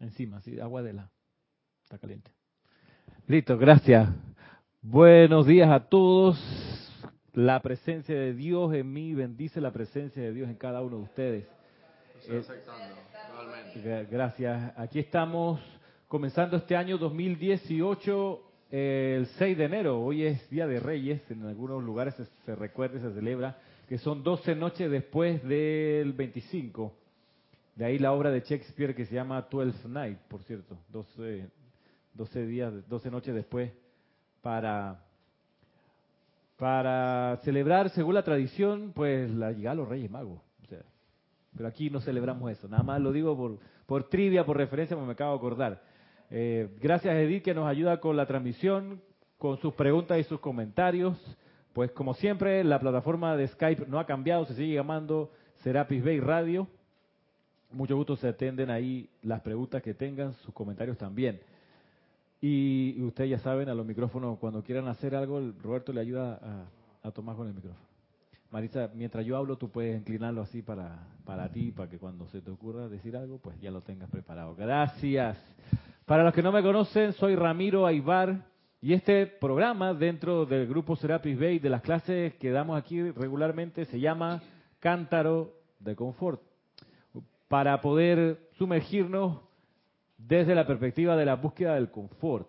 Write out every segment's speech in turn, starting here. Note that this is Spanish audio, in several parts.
Encima, sí, agua de la. Está caliente. Listo, gracias. Buenos días a todos. La presencia de Dios en mí bendice la presencia de Dios en cada uno de ustedes. Eh, gracias. Aquí estamos comenzando este año 2018 el 6 de enero. Hoy es Día de Reyes. En algunos lugares se, se recuerda y se celebra que son 12 noches después del 25. De ahí la obra de Shakespeare que se llama Twelfth Night, por cierto, 12, 12 días, 12 noches después, para, para celebrar, según la tradición, pues la llegada de los Reyes Magos. pero aquí no celebramos eso, nada más lo digo por, por trivia, por referencia, porque me acabo de acordar. Eh, gracias Edith que nos ayuda con la transmisión, con sus preguntas y sus comentarios. Pues como siempre, la plataforma de Skype no ha cambiado, se sigue llamando Serapis Bay Radio. Mucho gusto se atenden ahí las preguntas que tengan, sus comentarios también. Y, ustedes ya saben, a los micrófonos, cuando quieran hacer algo, Roberto le ayuda a, tomar con el micrófono. Marisa, mientras yo hablo, tú puedes inclinarlo así para, para ti, para que cuando se te ocurra decir algo, pues ya lo tengas preparado. Gracias. Para los que no me conocen, soy Ramiro Aybar y este programa dentro del grupo Serapis Bay, de las clases que damos aquí regularmente, se llama Cántaro de Confort. Para poder sumergirnos desde la perspectiva de la búsqueda del confort.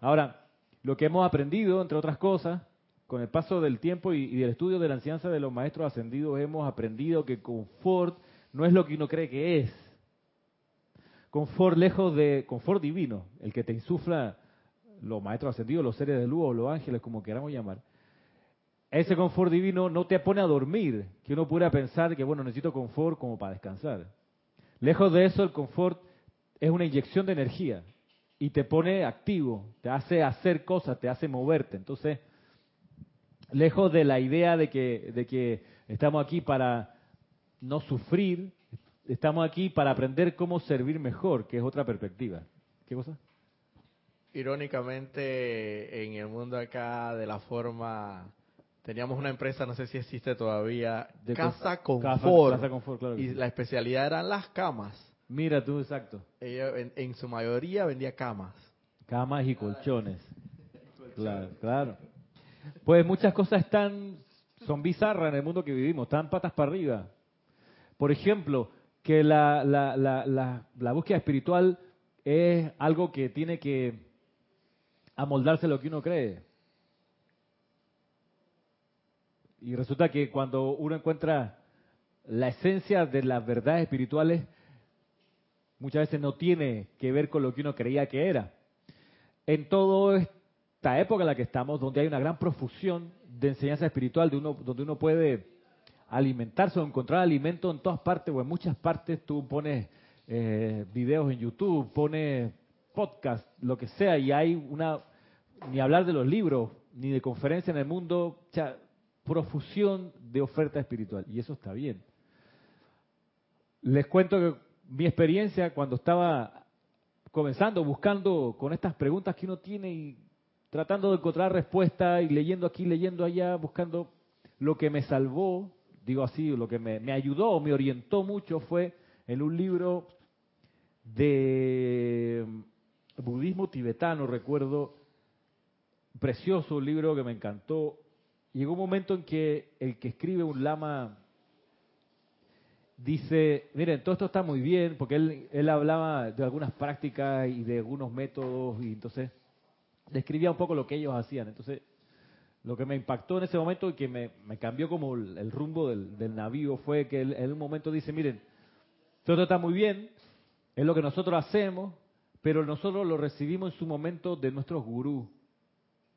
Ahora, lo que hemos aprendido, entre otras cosas, con el paso del tiempo y, del estudio de la enseñanza de los maestros ascendidos, hemos aprendido que confort no es lo que uno cree que es. Confort lejos de confort divino, el que te insufla los maestros ascendidos, los seres de luz o los ángeles, como queramos llamar, ese confort divino no te pone a dormir, que uno pudiera pensar que, bueno, necesito confort como para descansar. Lejos de eso, el confort es una inyección de energía y te pone activo, te hace hacer cosas, te hace moverte. Entonces, lejos de la idea de que, de que estamos aquí para no sufrir, estamos aquí para aprender cómo servir mejor, que es otra perspectiva. ¿Qué cosa? irónicamente en el mundo acá de la forma teníamos una empresa no sé si existe todavía de casa confort, y la especialidad eran las camas. Mira tú exacto. Ella en, su mayoría vendía camas. Camas y colchones. Claro claro. Pues muchas cosas están son bizarras en el mundo que vivimos están patas para arriba. Por ejemplo que la, la, la, la búsqueda espiritual es algo que tiene que amoldarse lo que uno cree. Y resulta que cuando uno encuentra la esencia de las verdades espirituales, muchas veces no tiene que ver con lo que uno creía que era. En toda esta época en la que estamos, donde hay una gran profusión de enseñanza espiritual, de uno, donde uno puede alimentarse o encontrar alimento en todas partes o en muchas partes, tú pones eh, videos en YouTube, pones podcast, lo que sea, y hay una, ni hablar de los libros, ni de conferencias en el mundo, profusión de oferta espiritual, y eso está bien. Les cuento que mi experiencia cuando estaba comenzando, buscando con estas preguntas que uno tiene y tratando de encontrar respuesta y leyendo aquí, leyendo allá, buscando lo que me salvó, digo así, lo que me, me ayudó, me orientó mucho fue en un libro de budismo tibetano, recuerdo, precioso libro que me encantó. Llegó un momento en que el que escribe un lama dice, miren, todo esto está muy bien, porque él, hablaba de algunas prácticas y de algunos métodos, y entonces describía un poco lo que ellos hacían. Entonces, lo que me impactó en ese momento y que me, cambió como el, rumbo del, del, navío fue que él en un momento dice, miren, todo esto está muy bien, es lo que nosotros hacemos, pero nosotros lo recibimos en su momento de nuestros gurús,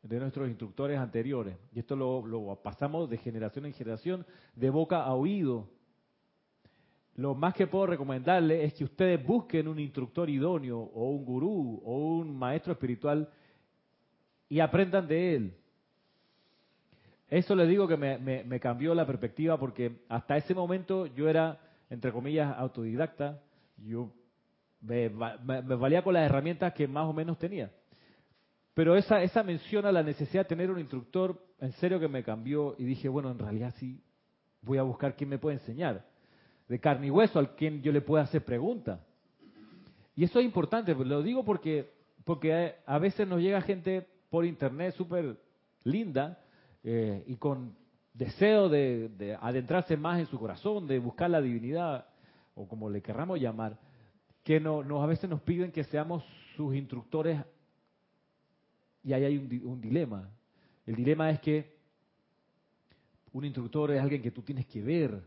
de nuestros instructores anteriores. Y esto lo, pasamos de generación en generación, de boca a oído. Lo más que puedo recomendarle es que ustedes busquen un instructor idóneo o un gurú o un maestro espiritual y aprendan de él. Eso les digo que me, me cambió la perspectiva porque hasta ese momento yo era, entre comillas, autodidacta. Yo me, valía con las herramientas que más o menos tenía. Pero esa, esa mención a la necesidad de tener un instructor, en serio que me cambió y dije, bueno, en realidad sí, voy a buscar quién me puede enseñar. De carne y hueso, al quien yo le pueda hacer preguntas. Y eso es importante, lo digo porque, porque a veces nos llega gente por internet súper linda eh, y con deseo de, adentrarse más en su corazón, de buscar la divinidad, o como le querramos llamar, que no, a veces nos piden que seamos sus instructores y ahí hay un, un dilema. El dilema es que un instructor es alguien que tú tienes que ver,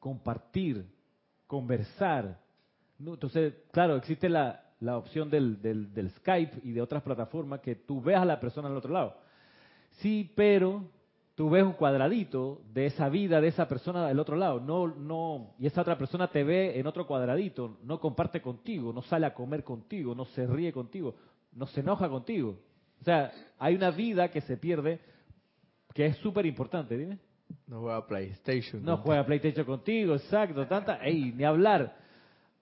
compartir, conversar. Entonces, claro, existe la, opción del, del, Skype y de otras plataformas que tú veas a la persona al otro lado. Sí, pero tú ves un cuadradito de esa vida de esa persona del otro lado, no, no, y esa otra persona te ve en otro cuadradito, no comparte contigo, no sale a comer contigo, no se ríe contigo, no se enoja contigo. O sea, hay una vida que se pierde que es súper importante, dime. No juega PlayStation. No juega PlayStation contigo, exacto. Tanta, ey, ni hablar.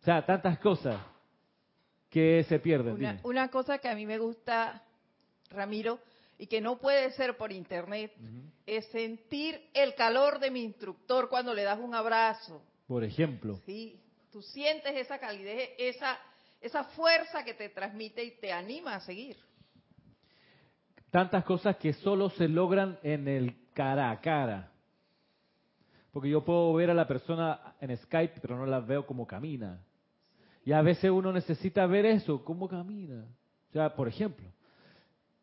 O sea, tantas cosas que se pierden. Una, cosa que a mí me gusta, Ramiro, y que no puede ser por internet, es sentir el calor de mi instructor cuando le das un abrazo. Por ejemplo. Sí, tú sientes esa calidez, esa, esa fuerza que te transmite y te anima a seguir. Tantas cosas que solo se logran en el cara a cara. Porque yo puedo ver a la persona en Skype, pero no la veo como camina. Y a veces uno necesita ver eso, cómo camina. O sea, por ejemplo,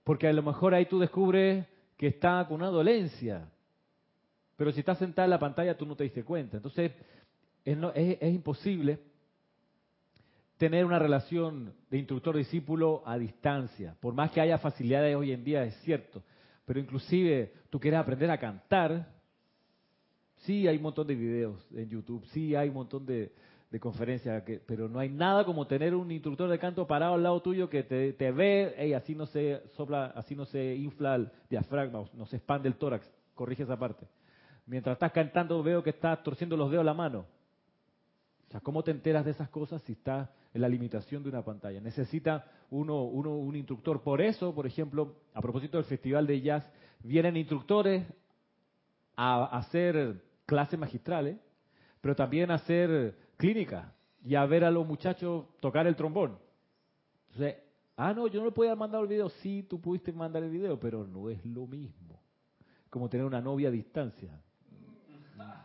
porque a lo mejor ahí tú descubres que está con una dolencia, pero si está sentada en la pantalla tú no te diste cuenta. Entonces, es, es imposible tener una relación de instructor-discípulo a distancia. Por más que haya facilidades hoy en día, es cierto. Pero inclusive tú quieres aprender a cantar, Sí, hay un montón de videos en YouTube, sí, hay un montón de, conferencias, pero no hay nada como tener un instructor de canto parado al lado tuyo que te, ve, y así no se sopla, así no se infla el diafragma, no se expande el tórax, corrige esa parte. Mientras estás cantando veo que estás torciendo los dedos a la mano. O sea, ¿cómo te enteras de esas cosas si estás en la limitación de una pantalla? Necesita uno, uno un instructor. Por eso, por ejemplo, a propósito del Festival de Jazz, vienen instructores a hacer clases magistrales, pero también hacer clínica y a ver a los muchachos tocar el trombón. Entonces, ah, no, yo no le podía mandar el video. Sí, tú pudiste mandar el video, pero no es lo mismo. Como tener una novia a distancia.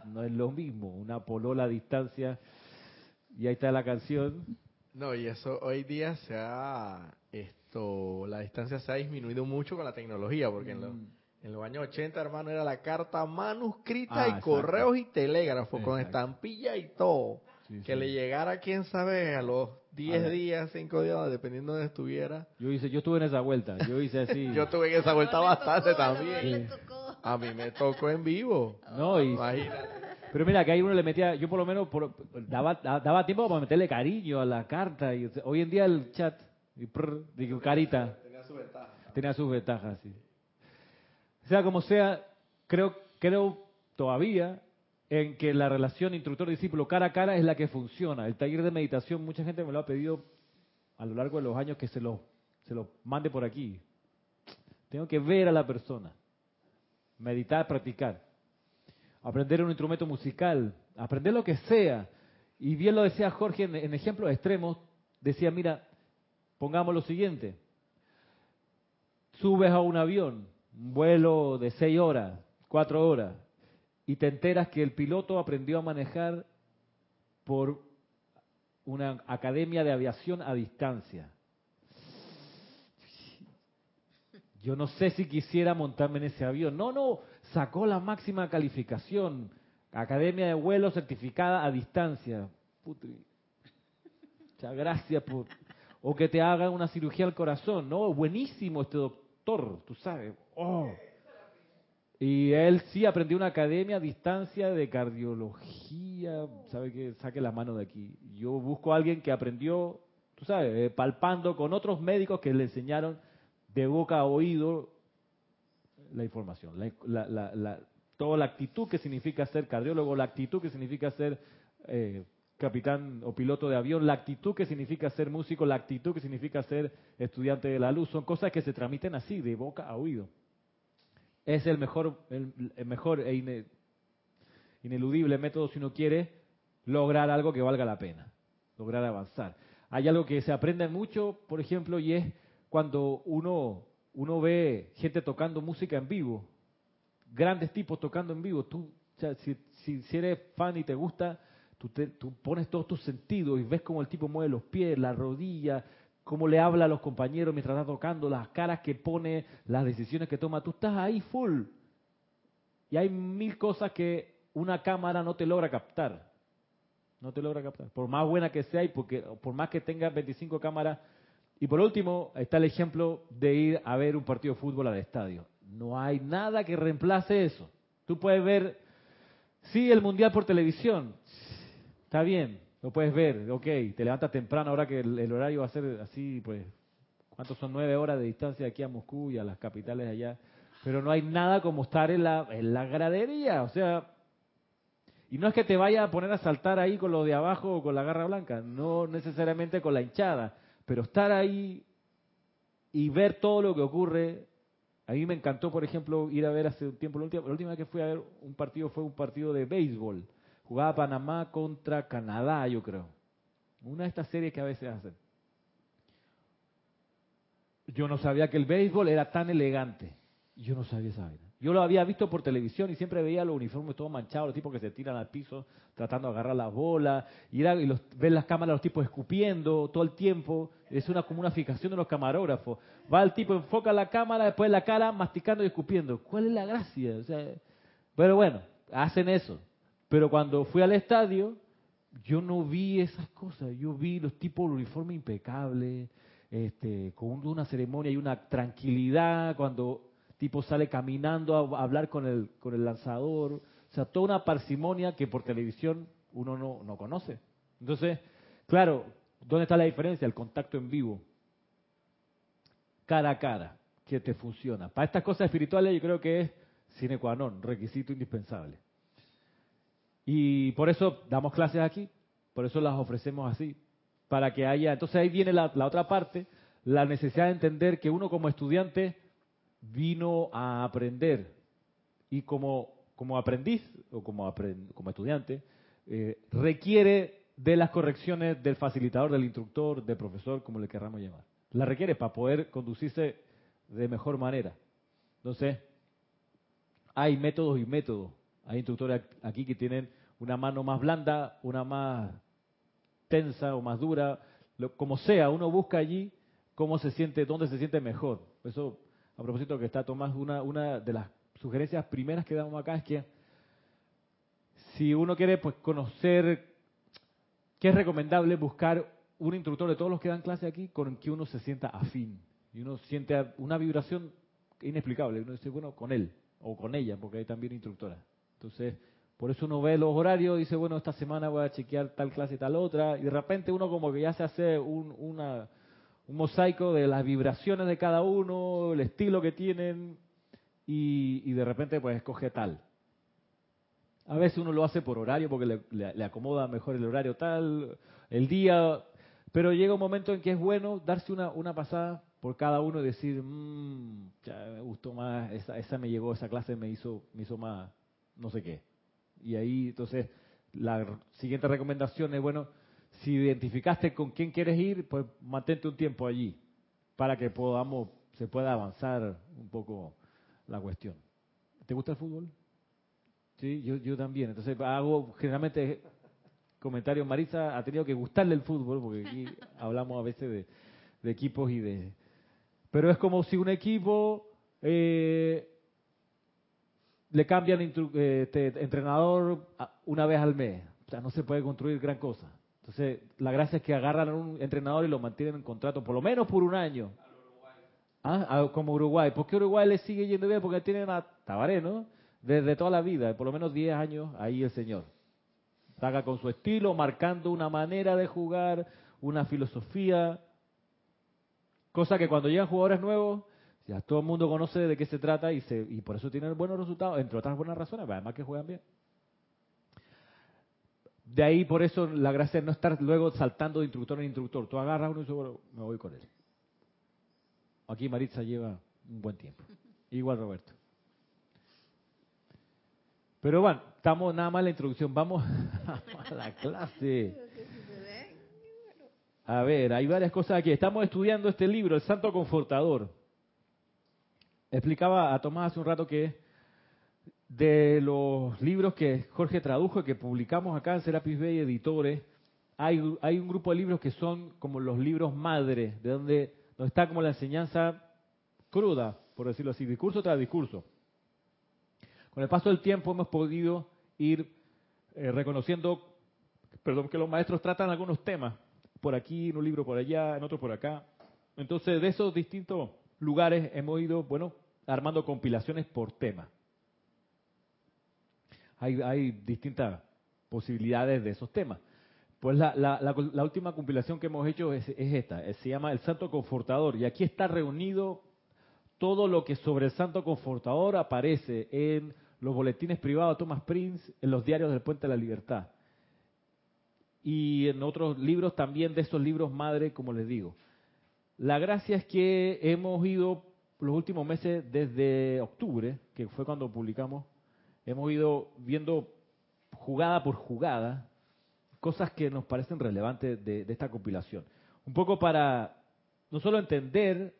No es lo mismo, una polola a distancia. Y ahí está la canción. No, y eso hoy día se ha, esto, la distancia se ha disminuido mucho con la tecnología, porque en, mm. En los años 80, hermano, era la carta manuscrita y ah, correos y telégrafos con estampilla y todo. que le llegara, quién sabe, a los 10 días, 5 días, dependiendo de donde estuviera. Yo hice, yo estuve en esa vuelta, yo hice así. yo estuve en esa vuelta bastante también. A mí me tocó en vivo. No, y, Pero mira, que ahí uno le metía, yo por lo menos daba, daba tiempo para meterle cariño a la carta. Y, hoy en día el chat, y digo, carita. Tenía su ventaja. Tenía sus ventajas, sí. Sea como sea, creo, creo todavía en que la relación instructor-discípulo cara a cara es la que funciona. El taller de meditación, mucha gente me lo ha pedido a lo largo de los años que se lo, se lo mande por aquí. Tengo que ver a la persona, meditar, practicar, aprender un instrumento musical, aprender lo que sea. Y bien lo decía Jorge en, en ejemplos extremos, decía, mira, pongamos lo siguiente, subes a un avión, un vuelo de seis horas, cuatro horas, y te enteras que el piloto aprendió a manejar por una academia de aviación a distancia. Yo no sé si quisiera montarme en ese avión. No, no, sacó la máxima calificación. Academia de vuelo certificada a distancia. Putri. Muchas gracias por... O que te haga una cirugía al corazón. No, buenísimo este doctor, tú sabes. Oh. Y él sí aprendió una academia a distancia de cardiología, sabe que saque la mano de aquí. Yo busco a alguien que aprendió, tú sabes, eh, palpando con otros médicos que le enseñaron de boca a oído la información, la, toda la actitud que significa ser cardiólogo, la actitud que significa ser eh, capitán o piloto de avión, la actitud que significa ser músico, la actitud que significa ser estudiante de la luz, son cosas que se transmiten así, de boca a oído es el mejor, el, mejor e ineludible método si uno quiere lograr algo que valga la pena, lograr avanzar. hay algo que se aprende mucho, por ejemplo, y es cuando uno, uno ve gente tocando música en vivo, grandes tipos tocando en vivo. Tú, si, si, eres fan y te gusta, tú, tú pones todos tus sentidos y ves cómo el tipo mueve los pies, la rodilla, cómo le habla a los compañeros mientras está tocando, las caras que pone, las decisiones que toma. Tú estás ahí full. Y hay mil cosas que una cámara no te logra captar. No te logra captar. Por más buena que sea y porque, por más que tenga 25 cámaras. Y por último, está el ejemplo de ir a ver un partido de fútbol al estadio. No hay nada que reemplace eso. Tú puedes ver, sí, el mundial por televisión. Está bien, lo puedes ver, ok, te levantas temprano ahora que el, horario va a ser así, pues, ¿cuántos son? Nueve horas de distancia aquí a Moscú y a las capitales allá. Pero no hay nada como estar en la, en la gradería, o sea, y no es que te vaya a poner a saltar ahí con lo de abajo o con la garra blanca, no necesariamente con la hinchada, pero estar ahí y ver todo lo que ocurre. A mí me encantó, por ejemplo, ir a ver hace un tiempo, la última, la última vez que fui a ver un partido fue un partido de béisbol Jugaba Panamá contra Canadá, yo creo. Una de estas series que a veces hacen. Yo no sabía que el béisbol era tan elegante. Yo no sabía esa vaina. Yo lo había visto por televisión y siempre veía los uniformes todos manchados, los tipos que se tiran al piso tratando de agarrar las bolas, y, y los, ver las cámaras, los tipos escupiendo todo el tiempo. Es una como una fijación de los camarógrafos. Va el tipo, enfoca la cámara, después la cara masticando y escupiendo. ¿Cuál es la gracia? O sea, pero bueno, hacen eso. Pero cuando fui al estadio, yo no vi esas cosas. Yo vi los tipos de uniforme impecable, este, con una ceremonia y una tranquilidad cuando tipo sale caminando a hablar con el, con el lanzador. O sea, toda una parsimonia que por televisión uno no, no conoce. Entonces, claro, ¿dónde está la diferencia? El contacto en vivo. Cara a cara, que te funciona. Para estas cosas espirituales yo creo que es sine qua non, requisito indispensable. Y por eso damos clases aquí, por eso las ofrecemos así, para que haya... Entonces ahí viene la, otra parte, la necesidad de entender que uno como estudiante vino a aprender y como, como aprendiz o como, como estudiante eh, requiere de las correcciones del facilitador, del instructor, del profesor, como le querramos llamar. La requiere para poder conducirse de mejor manera. Entonces, hay métodos y métodos. Hay instructores aquí que tienen una mano más blanda, una más tensa o más dura, como sea, uno busca allí cómo se siente, dónde se siente mejor. Eso, a propósito que está Tomás, una, de las sugerencias primeras que damos acá es que si uno quiere pues conocer qué es recomendable buscar un instructor de todos los que dan clase aquí con que uno se sienta afín y uno siente una vibración inexplicable. Uno dice, bueno, con él o con ella, porque hay también instructora. Entonces, por eso uno ve los horarios dice, bueno, esta semana voy a chequear tal clase y tal otra. Y de repente uno como que ya se hace un, una, un mosaico de las vibraciones de cada uno, el estilo que tienen. Y, de repente pues escoge tal. A veces uno lo hace por horario porque le, acomoda mejor el horario tal, el día. Pero llega un momento en que es bueno darse una, una pasada por cada uno y decir, mmm, ya me gustó más, esa, esa me llegó, esa clase me hizo, me hizo más, no sé qué. Y ahí, entonces, la siguiente recomendación es, bueno, si identificaste con quién quieres ir, pues mantente un tiempo allí para que podamos, se pueda avanzar un poco la cuestión. ¿Te gusta el fútbol? Sí, yo, yo también. Entonces hago generalmente comentarios. Marisa ha tenido que gustarle el fútbol, porque aquí hablamos a veces de, de equipos y de... Pero es como si un equipo eh, le cambian eh, este, entrenador una vez al mes. O sea, no se puede construir gran cosa. Entonces, la gracia es que agarran a un entrenador y lo mantienen en contrato, por lo menos por un año. ¿Ah? Como Uruguay. ¿Por qué Uruguay le sigue yendo bien? Porque tienen a Tabaré, ¿no? Desde toda la vida, por lo menos 10 años, ahí el señor. Haga con su estilo, marcando una manera de jugar, una filosofía. Cosa que cuando llegan jugadores nuevos, ya todo el mundo conoce de qué se trata y, se, y por eso tienen buenos resultados, entre otras buenas razones, además que juegan bien. De ahí, por eso, la gracia es no estar luego saltando de instructor en instructor. Tú agarras uno y dices, bueno, me voy con él. Aquí Maritza lleva un buen tiempo. Igual Roberto. Pero bueno, estamos nada más en la introducción. Vamos a la clase. A ver, hay varias cosas aquí. Estamos estudiando este libro, El Santo Confortador. Explicaba a Tomás hace un rato que de los libros que Jorge tradujo, que publicamos acá en Serapis Bay Editores, hay, hay un grupo de libros que son como los libros madre, de donde, donde está como la enseñanza cruda, por decirlo así, discurso tras discurso. Con el paso del tiempo hemos podido ir eh, reconociendo, perdón, que los maestros tratan algunos temas, por aquí, en un libro por allá, en otro por acá. Entonces, de esos distintos lugares hemos ido, bueno, armando compilaciones por tema. Hay, distintas posibilidades de esos temas. Pues la, última compilación que hemos hecho es, esta, se llama El Santo Confortador, y aquí está reunido todo lo que sobre el Santo Confortador aparece en los boletines privados de Thomas Prince, en los diarios del Puente de la Libertad, y en otros libros también de esos libros madre, como les digo. La gracia es que hemos ido los últimos meses, desde octubre, que fue cuando publicamos, hemos ido viendo jugada por jugada cosas que nos parecen relevantes de, esta compilación. Un poco para no solo entender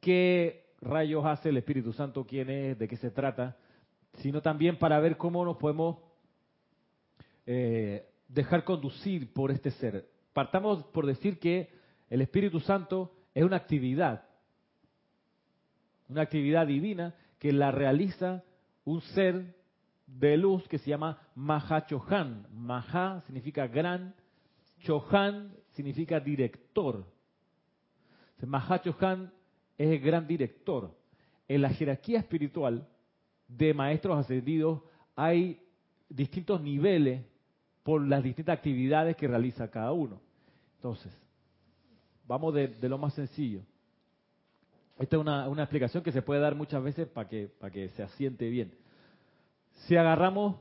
qué rayos hace el Espíritu Santo, quién es, de qué se trata, sino también para ver cómo nos podemos eh, dejar conducir por este ser. Partamos por decir que el Espíritu Santo es una actividad, una actividad divina que la realiza un ser de luz que se llama Mahachohan. Maha significa gran, Chohan significa director. Mahachohan es el gran director. En la jerarquía espiritual de maestros ascendidos hay distintos niveles por las distintas actividades que realiza cada uno. Entonces, vamos de, lo más sencillo. Esta es una, explicación que se puede dar muchas veces para que, para que se asiente bien. Si agarramos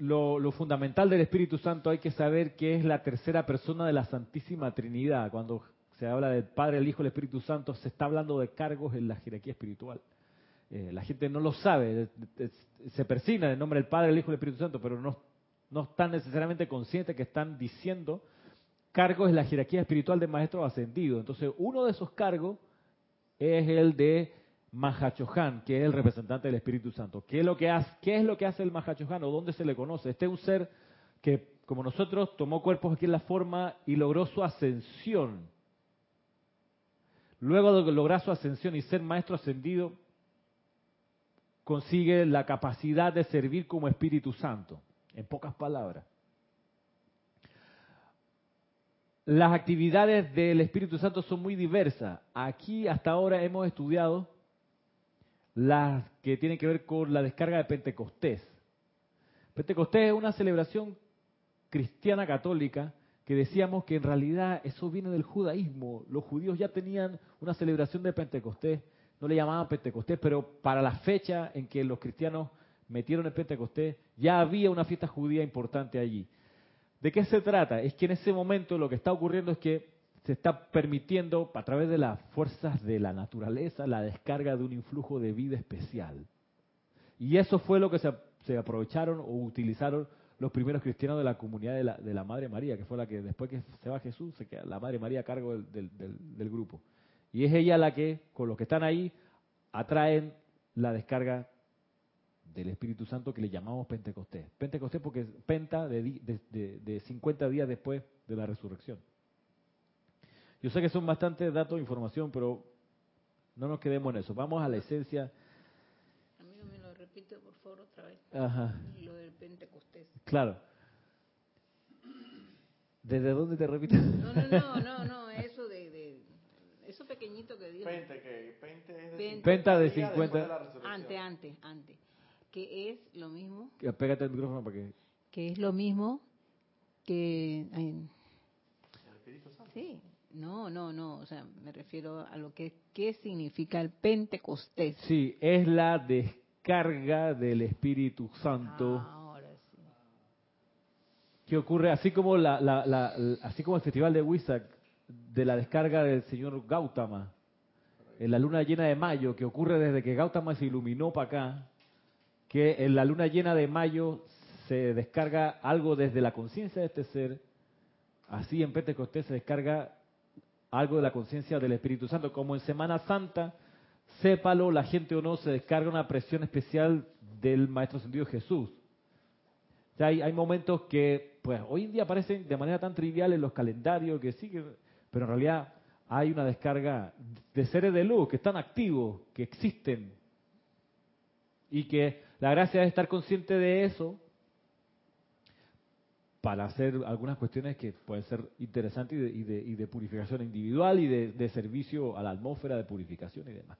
lo, fundamental del Espíritu Santo, hay que saber que es la tercera persona de la Santísima Trinidad. Cuando se habla del Padre, el Hijo, el Espíritu Santo, se está hablando de cargos en la jerarquía espiritual. Eh, la gente no lo sabe, se persina el nombre del Padre, el Hijo el Espíritu Santo, pero no, no están necesariamente conscientes que están diciendo cargos en la jerarquía espiritual de maestros ascendidos. Entonces, uno de esos cargos es el de Mahachohan, que es el representante del Espíritu Santo. ¿Qué es lo que hace, qué es lo que hace el Mahachohan o dónde se le conoce? Este es un ser que, como nosotros, tomó cuerpos aquí en la forma y logró su ascensión. Luego de lograr su ascensión y ser maestro ascendido, consigue la capacidad de servir como Espíritu Santo, en pocas palabras. Las actividades del Espíritu Santo son muy diversas. Aquí hasta ahora hemos estudiado las que tienen que ver con la descarga de Pentecostés. Pentecostés es una celebración cristiana católica que decíamos que en realidad eso viene del judaísmo. Los judíos ya tenían una celebración de Pentecostés no le llamaban Pentecostés, pero para la fecha en que los cristianos metieron el Pentecostés, ya había una fiesta judía importante allí. ¿De qué se trata? Es que en ese momento lo que está ocurriendo es que se está permitiendo, a través de las fuerzas de la naturaleza, la descarga de un influjo de vida especial. Y eso fue lo que se, aprovecharon o utilizaron los primeros cristianos de la comunidad de la, Madre María, que fue la que después que se va Jesús, se queda la Madre María a cargo del grupo. Y es ella la que, con los que están ahí, atraen la descarga del Espíritu Santo que le llamamos Pentecostés. Pentecostés porque es penta de, de, 50 días después de la resurrección. Yo sé que son bastantes datos e información, pero no nos quedemos en eso. Vamos a la esencia. Amigo, me lo repite por favor otra vez. Ajá. Lo del Pentecostés. Claro. ¿Desde dónde te repite? No, no, no, no, no, eso de eso pequeñito que dijo. Pente, que pente es de Penta de 50. Antes, antes, antes. Que es lo mismo. Pégate el micrófono para que. Que es lo mismo que. ¿El Espíritu Santo? Sí. No, no, no, o sea, me refiero a lo que qué significa el Pentecostés. Sí, es la descarga del Espíritu Santo. Ah, ahora sí. Que ocurre así como la, la, la, así como el festival de Wisak de la descarga del señor Gautama en la luna llena de mayo, que ocurre desde que Gautama se iluminó para acá, que en la luna llena de mayo se descarga algo desde la conciencia de este ser así en Pentecostés se descarga algo de la conciencia del Espíritu Santo. Como en Semana Santa, sépalo, la gente o no, se descarga una presión especial del Maestro Sentido Jesús. hay, hay, momentos que, pues, hoy en día aparecen de manera tan trivial en los calendarios que sí, pero en realidad hay una descarga de seres de luz que están activos, que existen, y que la gracia es estar consciente de eso para hacer algunas cuestiones que pueden ser interesantes y de, purificación individual y de, servicio a la atmósfera de purificación y demás.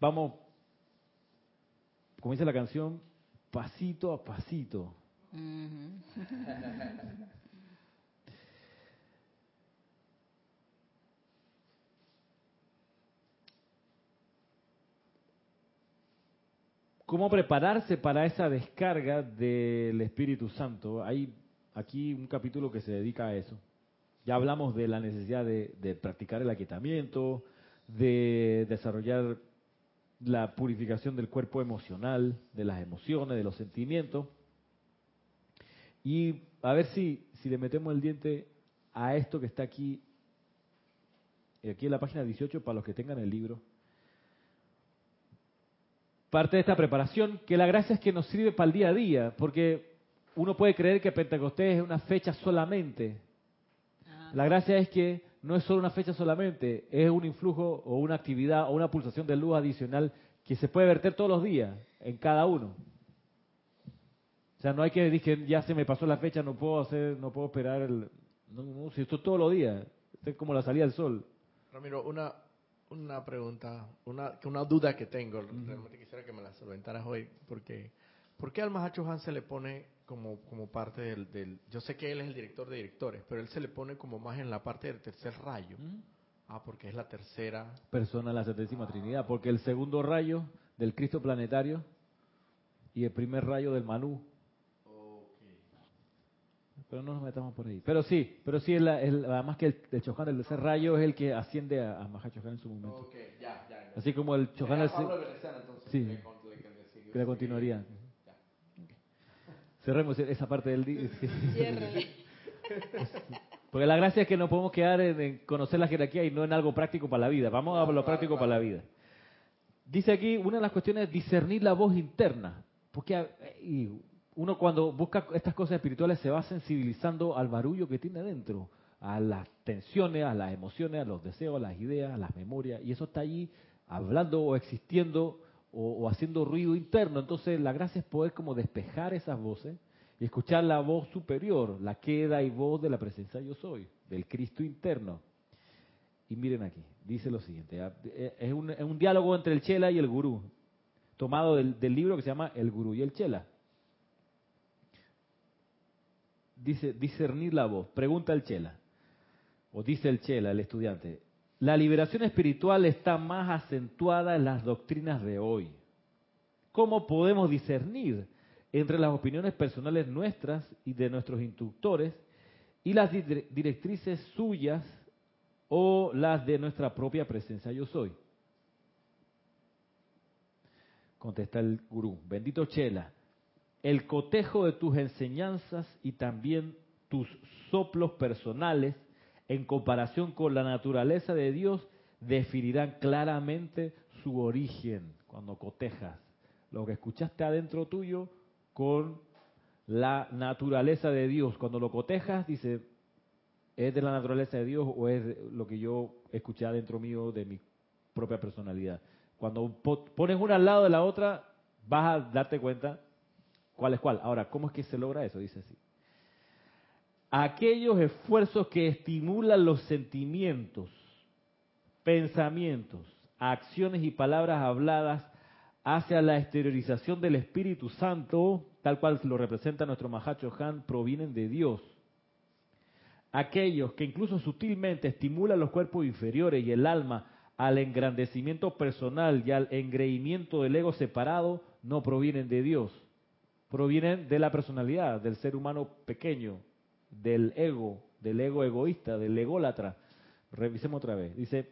Vamos, como dice la canción, pasito a pasito. ¿Cómo prepararse para esa descarga del Espíritu Santo? Hay aquí un capítulo que se dedica a eso. Ya hablamos de la necesidad de, practicar el aquietamiento, de desarrollar la purificación del cuerpo emocional, de las emociones, de los sentimientos. Y a ver si, si le metemos el diente a esto que está aquí, aquí en la página 18, para los que tengan el libro. Parte de esta preparación, que la gracia es que nos sirve para el día a día, porque uno puede creer que Pentecostés es una fecha solamente. La gracia es que no es solo una fecha solamente, es un influjo o una actividad o una pulsación de luz adicional que se puede verter todos los días en cada uno. O sea, no hay que decir que ya se me pasó la fecha, no puedo hacer, no puedo esperar el... No, no, si esto es todos los días, es como la salida del sol. Ramiro, una, una pregunta, una, una duda que tengo, realmente quisiera que me la solventaras hoy, porque ¿por qué al Mahacho Han se le pone como, como parte del, Yo sé que él es el director de directores, pero él se le pone como más en la parte del tercer rayo. Ah, porque es la tercera... Persona de la Santísima Trinidad, porque el segundo rayo del Cristo planetario y el primer rayo del Manú. Pero no nos metamos por ahí. Pero sí, pero sí, el, además que el, el Chohan del tercer rayo es el que asciende a, a en su momento. Así como el Chohan del... Sí, que le continuaría. Cerremos esa parte del día. Porque la gracia es que no podemos quedar en, conocer la jerarquía y no en algo práctico para la vida. Vamos a lo práctico para la vida. Dice aquí, una de las cuestiones es discernir la voz interna. Porque uno cuando busca estas cosas espirituales se va sensibilizando al barullo que tiene dentro, a las tensiones, a las emociones, a los deseos, a las ideas, a las memorias. Y eso está allí hablando o existiendo o, haciendo ruido interno. Entonces la gracia es poder como despejar esas voces y escuchar la voz superior, la queda y voz de la presencia yo soy, del Cristo interno. Y miren aquí, dice lo siguiente, es un, es un diálogo entre el Chela y el Gurú, tomado del, del libro que se llama El Gurú y el Chela. Dice, discernir la voz, pregunta el Chela, o dice el Chela, el estudiante, la liberación espiritual está más acentuada en las doctrinas de hoy. ¿Cómo podemos discernir entre las opiniones personales nuestras y de nuestros instructores y las directrices suyas o las de nuestra propia presencia yo soy? Contesta el gurú, bendito Chela, el cotejo de tus enseñanzas y también tus soplos personales en comparación con la naturaleza de Dios, definirán claramente su origen cuando cotejas lo que escuchaste adentro tuyo con la naturaleza de Dios. Cuando lo cotejas, dice, ¿es de la naturaleza de Dios o es lo que yo escuché adentro mío de mi propia personalidad? Cuando pones una al lado de la otra, vas a darte cuenta cuál es cuál. Ahora, ¿cómo es que se logra eso? Dice así aquellos esfuerzos que estimulan los sentimientos, pensamientos, acciones y palabras habladas hacia la exteriorización del Espíritu Santo, tal cual lo representa nuestro Mahacho Han, provienen de Dios. Aquellos que incluso sutilmente estimulan los cuerpos inferiores y el alma al engrandecimiento personal y al engreimiento del ego separado, no provienen de Dios, provienen de la personalidad, del ser humano pequeño, del ego, del ego egoísta, del ególatra. Revisemos otra vez. Dice,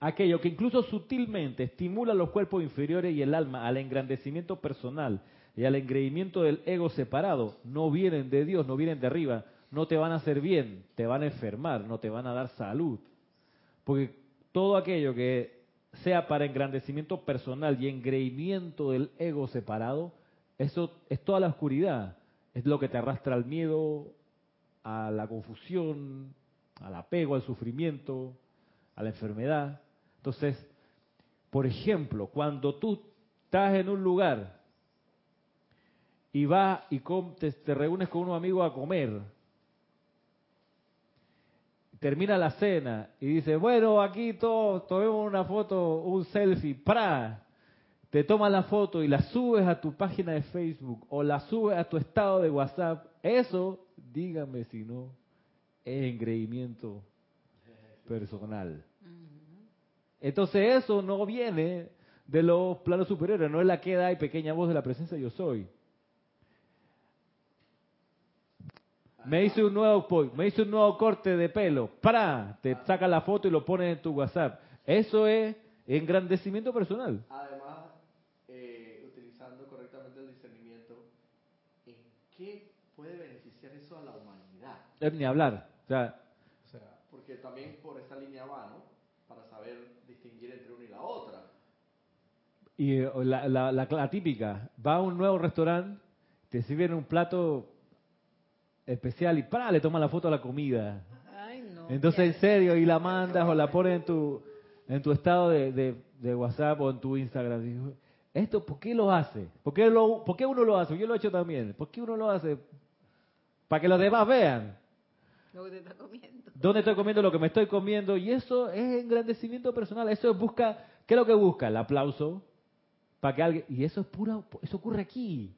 aquello que incluso sutilmente estimula los cuerpos inferiores y el alma al engrandecimiento personal y al engreimiento del ego separado, no vienen de Dios, no vienen de arriba, no te van a hacer bien, te van a enfermar, no te van a dar salud. Porque todo aquello que sea para engrandecimiento personal y engreimiento del ego separado, eso es toda la oscuridad. Es lo que te arrastra al miedo, a la confusión, al apego, al sufrimiento, a la enfermedad. Entonces, por ejemplo, cuando tú estás en un lugar y vas y te, te reúnes con unos amigos a comer, termina la cena y dice, bueno, aquí todos tomemos una foto, un selfie, ¡pra! Te tomas la foto y la subes a tu página de Facebook o la subes a tu estado de WhatsApp. Eso, dígame si no, es engreimiento personal. Entonces eso no viene de los planos superiores, no es la queda y pequeña voz de la presencia yo soy. Me hice un nuevo me hice un nuevo corte de pelo, para, te saca la foto y lo pones en tu WhatsApp. Eso es engrandecimiento personal. Además, eh, utilizando correctamente el discernimiento, ¿en qué puede beneficiar eso a la humanidad? Es ni hablar, o sea, o sea, porque también por esa línea va, ¿no? Para saber distinguir entre una y la otra. Y eh, la, la, la típica, va a un nuevo restaurante, te sirven un plato especial y ¡para! le toma la foto a la comida. Entonces, en serio, y la mandas o la pones en tu, en tu estado de, de, WhatsApp o en tu Instagram. ¿Esto por qué lo hace? ¿Por qué, lo, ¿Por qué uno lo hace? Yo lo he hecho también. ¿Por qué uno lo hace? Para que los demás vean. Lo que comiendo. ¿Dónde estoy comiendo lo que me estoy comiendo? Y eso es engrandecimiento personal. Eso busca, ¿qué es lo que busca? El aplauso. Para que alguien, y eso es pura, eso ocurre aquí.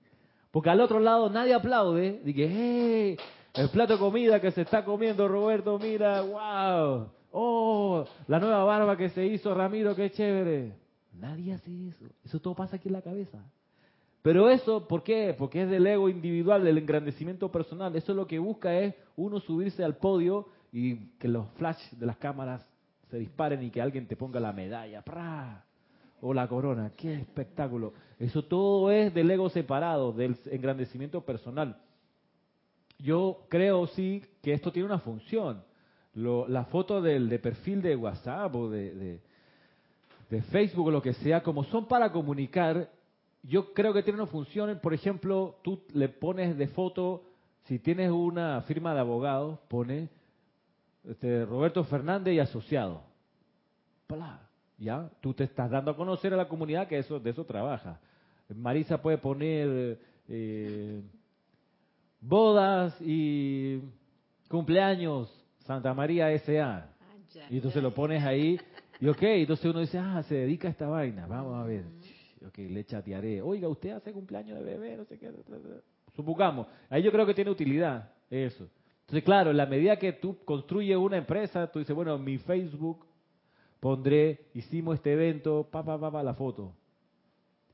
Porque al otro lado nadie aplaude. Dije, ¡hey! El plato de comida que se está comiendo Roberto, mira, wow. Oh, la nueva barba que se hizo Ramiro, qué chévere. Nadie hace eso. Eso todo pasa aquí en la cabeza. Pero eso, ¿por qué? Porque es del ego individual, del engrandecimiento personal. Eso lo que busca es uno subirse al podio y que los flash de las cámaras se disparen y que alguien te ponga la medalla. ¡Pra! o la corona. ¡Qué espectáculo! Eso todo es del ego separado, del engrandecimiento personal. Yo creo sí que esto tiene una función. la foto del, de perfil de WhatsApp o de, de, Facebook o lo que sea, como son para comunicar, yo creo que tiene una función. Por ejemplo, tú le pones de foto, si tienes una firma de abogados, pone este, Roberto Fernández y asociado. ¿Ya? Tú te estás dando a conocer a la comunidad que eso de eso trabaja. Marisa puede poner eh, bodas y cumpleaños Santa María S.A. Y entonces lo pones ahí y ok, entonces uno dice, ah, se dedica a esta vaina, vamos a ver. Ok, le chatearé. Oiga, usted hace cumpleaños de bebé, no sé qué. Supongamos. Ahí yo creo que tiene utilidad eso. Entonces, claro, en la medida que tú construyes una empresa, tú dices, bueno, mi Facebook pondré, hicimos este evento, pa, pa, pa, pa, la foto.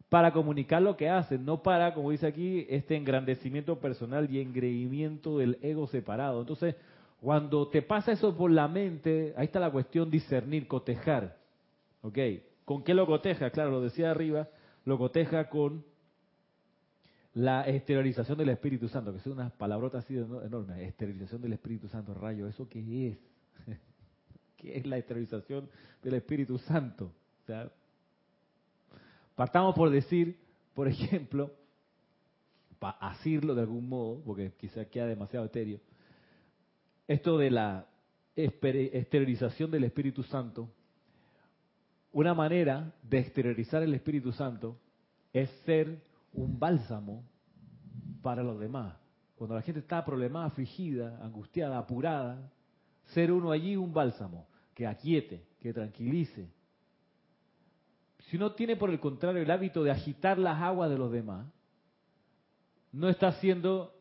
Para comunicar lo que hacen, no para, como dice aquí, este engrandecimiento personal y engreimiento del ego separado. Entonces, cuando te pasa eso por la mente, ahí está la cuestión discernir, cotejar. ¿Ok? ¿Con qué lo coteja? Claro, lo decía arriba, lo coteja con la exteriorización del Espíritu Santo, que son unas palabrotas así enormes. Esterilización del Espíritu Santo, rayo, ¿eso qué es? que es la esterilización del Espíritu Santo. partamos por decir, por ejemplo, para asirlo de algún modo, porque quizá queda demasiado etéreo, esto de la esterilización del Espíritu Santo, una manera de exteriorizar el Espíritu Santo es ser un bálsamo para los demás. Cuando la gente está problemada, afligida, angustiada, apurada, ser uno allí un bálsamo que aquiete, que tranquilice. Si uno tiene por el contrario el hábito de agitar las aguas de los demás, no está haciendo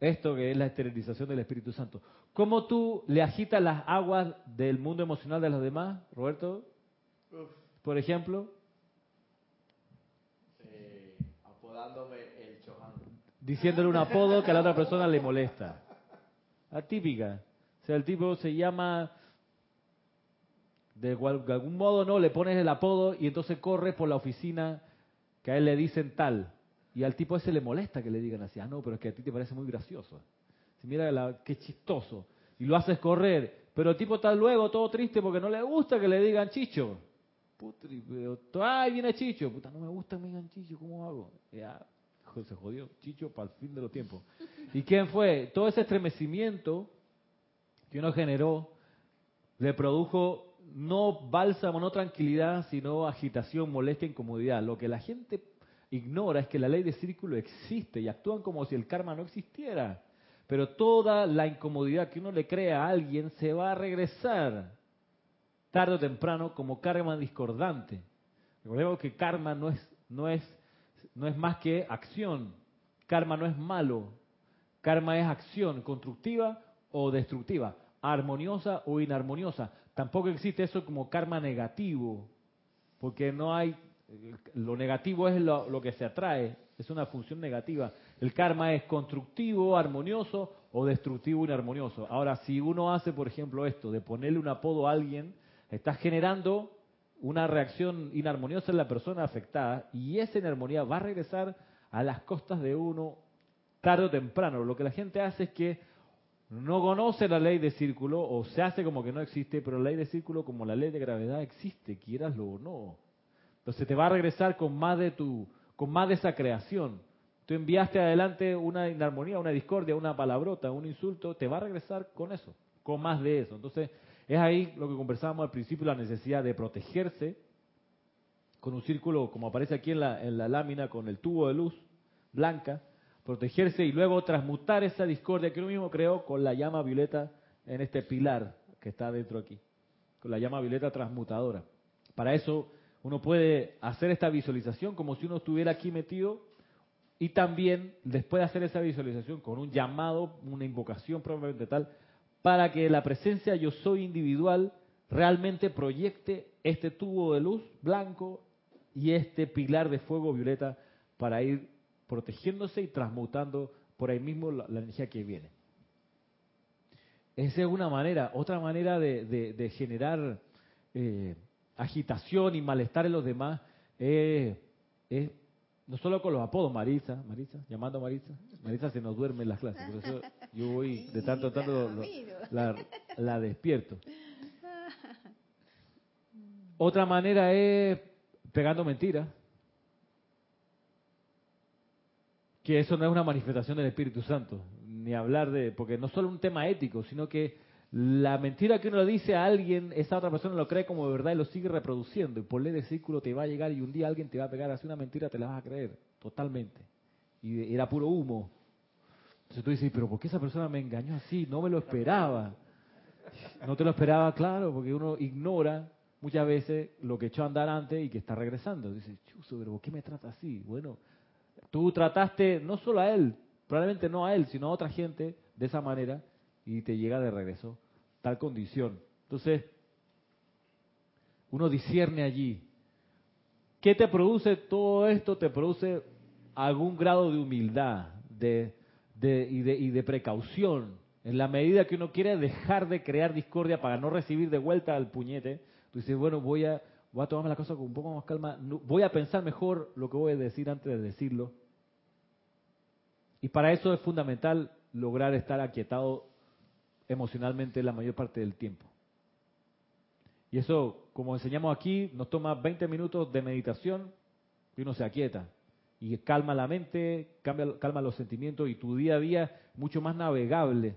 esto que es la esterilización del Espíritu Santo. ¿Cómo tú le agitas las aguas del mundo emocional de los demás, Roberto? Por ejemplo. Eh, apodándome el Chohan. Diciéndole un apodo que a la otra persona le molesta. Atípica. O sea, el tipo se llama de, algún modo no, le pones el apodo y entonces corre por la oficina que a él le dicen tal. Y al tipo ese le molesta que le digan así, ah, no, pero es que a ti te parece muy gracioso. mira la, qué chistoso. Y lo haces correr. Pero el tipo está luego todo triste porque no le gusta que le digan chicho. Putri, ay, viene Chicho. Puta, no me gusta digan Chicho, ¿cómo hago? Ya, se jodió. Chicho para el fin de los tiempos. ¿Y quién fue? Todo ese estremecimiento que uno generó le produjo no bálsamo, no tranquilidad, sino agitación, molestia, incomodidad. Lo que la gente ignora es que la ley de círculo existe y actúan como si el karma no existiera. Pero toda la incomodidad que uno le crea a alguien se va a regresar tarde o temprano como karma discordante. Recordemos que karma no es, no es, no es más que acción. Karma no es malo. Karma es acción constructiva o destructiva, armoniosa o inarmoniosa. Tampoco existe eso como karma negativo, porque no hay, lo negativo es lo, lo que se atrae, es una función negativa. El karma es constructivo, armonioso o destructivo, inarmonioso. Ahora, si uno hace, por ejemplo, esto de ponerle un apodo a alguien, está generando una reacción inarmoniosa en la persona afectada y esa inarmonía va a regresar a las costas de uno tarde o temprano. Lo que la gente hace es que no conoce la ley de círculo o se hace como que no existe, pero la ley de círculo como la ley de gravedad existe, quieraslo o no. Entonces te va a regresar con más de tu, con más de esa creación. Tú enviaste adelante una inarmonía, una discordia, una palabrota, un insulto, te va a regresar con eso, con más de eso. Entonces es ahí lo que conversábamos al principio, la necesidad de protegerse con un círculo como aparece aquí en la, lámina, con el tubo de luz blanca, protegerse y luego transmutar esa discordia que uno mismo creó con la llama violeta en este pilar que está dentro aquí, con la llama violeta transmutadora. Para eso uno puede hacer esta visualización como si uno estuviera aquí metido y también después de hacer esa visualización con un llamado, una invocación probablemente tal, para que la presencia yo soy individual realmente proyecte este tubo de luz blanco y este pilar de fuego violeta para ir protegiéndose y transmutando por ahí mismo la, energía que viene. Esa es una manera. Otra manera de, generar eh, agitación y malestar en los demás es, no solo con los apodos, Marisa, Marisa, llamando a Marisa. Marisa se nos duerme en las clases, por eso yo voy de tanto en tanto la, la despierto. Otra manera es pegando mentiras. que eso no es una manifestación del Espíritu Santo, ni hablar de, porque no solo un tema ético, sino que la mentira que uno le dice a alguien, esa otra persona lo cree como verdad y lo sigue reproduciendo, y por ley de círculo te va a llegar y un día alguien te va a pegar así una mentira, te la vas a creer, totalmente. Y era puro humo. Entonces tú dices, pero ¿por qué esa persona me engañó así? No me lo esperaba. No te lo esperaba, claro, porque uno ignora muchas veces lo que echó a andar antes y que está regresando. Dices, chuso, pero ¿por qué me trata así? Bueno, Tú trataste no solo a él, probablemente no a él, sino a otra gente de esa manera y te llega de regreso tal condición. Entonces, uno discierne allí. ¿Qué te produce todo esto? Te produce algún grado de humildad de, y, de, precaución. En la medida que uno quiere dejar de crear discordia para no recibir de vuelta al puñete, tú dices, bueno, voy a, voy a tomarme la cosa con un poco más calma, voy a pensar mejor lo que voy a decir antes de decirlo. Y para eso es fundamental lograr estar aquietado emocionalmente la mayor parte del tiempo. Y eso, como enseñamos aquí, nos toma 20 minutos de meditación y uno se aquieta. Y calma la mente, calma los sentimientos y tu día a día mucho más navegable,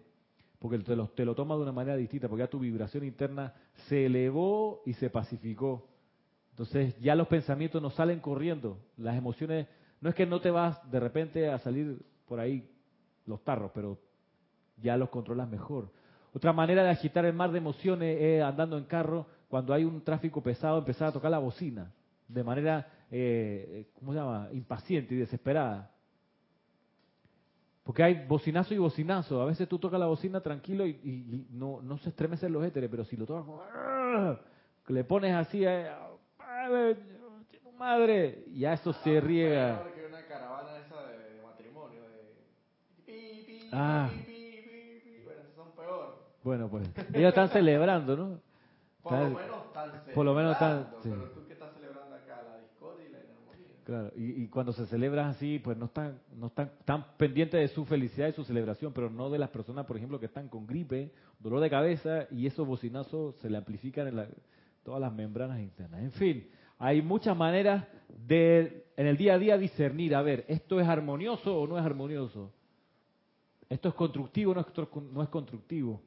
porque te lo, te lo toma de una manera distinta, porque ya tu vibración interna se elevó y se pacificó. Entonces ya los pensamientos no salen corriendo, las emociones, no es que no te vas de repente a salir por ahí los tarros, pero ya los controlas mejor. Otra manera de agitar el mar de emociones es andando en carro, cuando hay un tráfico pesado, empezar a tocar la bocina, de manera, eh, ¿cómo se llama?, impaciente y desesperada. Porque hay bocinazo y bocinazo. A veces tú tocas la bocina tranquilo y, no, no se estremecen los éteres, pero si lo tocas, le pones así, eh, madre, y a eso se riega. una caravana esa de, matrimonio, de ah. Bueno, pues ellos están celebrando, ¿no? Por lo menos están Por lo menos están, Pero tú qué estás celebrando acá, la discordia y la Claro, y, cuando se celebra así, pues no están, no están tan pendientes de su felicidad y su celebración, pero no de las personas, por ejemplo, que están con gripe, dolor de cabeza, y esos bocinazos se le amplifican en todas las membranas internas. En fin, hay muchas maneras de, en el día a día, discernir, a ver, ¿esto es armonioso o no es armonioso? ¿Esto es constructivo o no es, no es constructivo?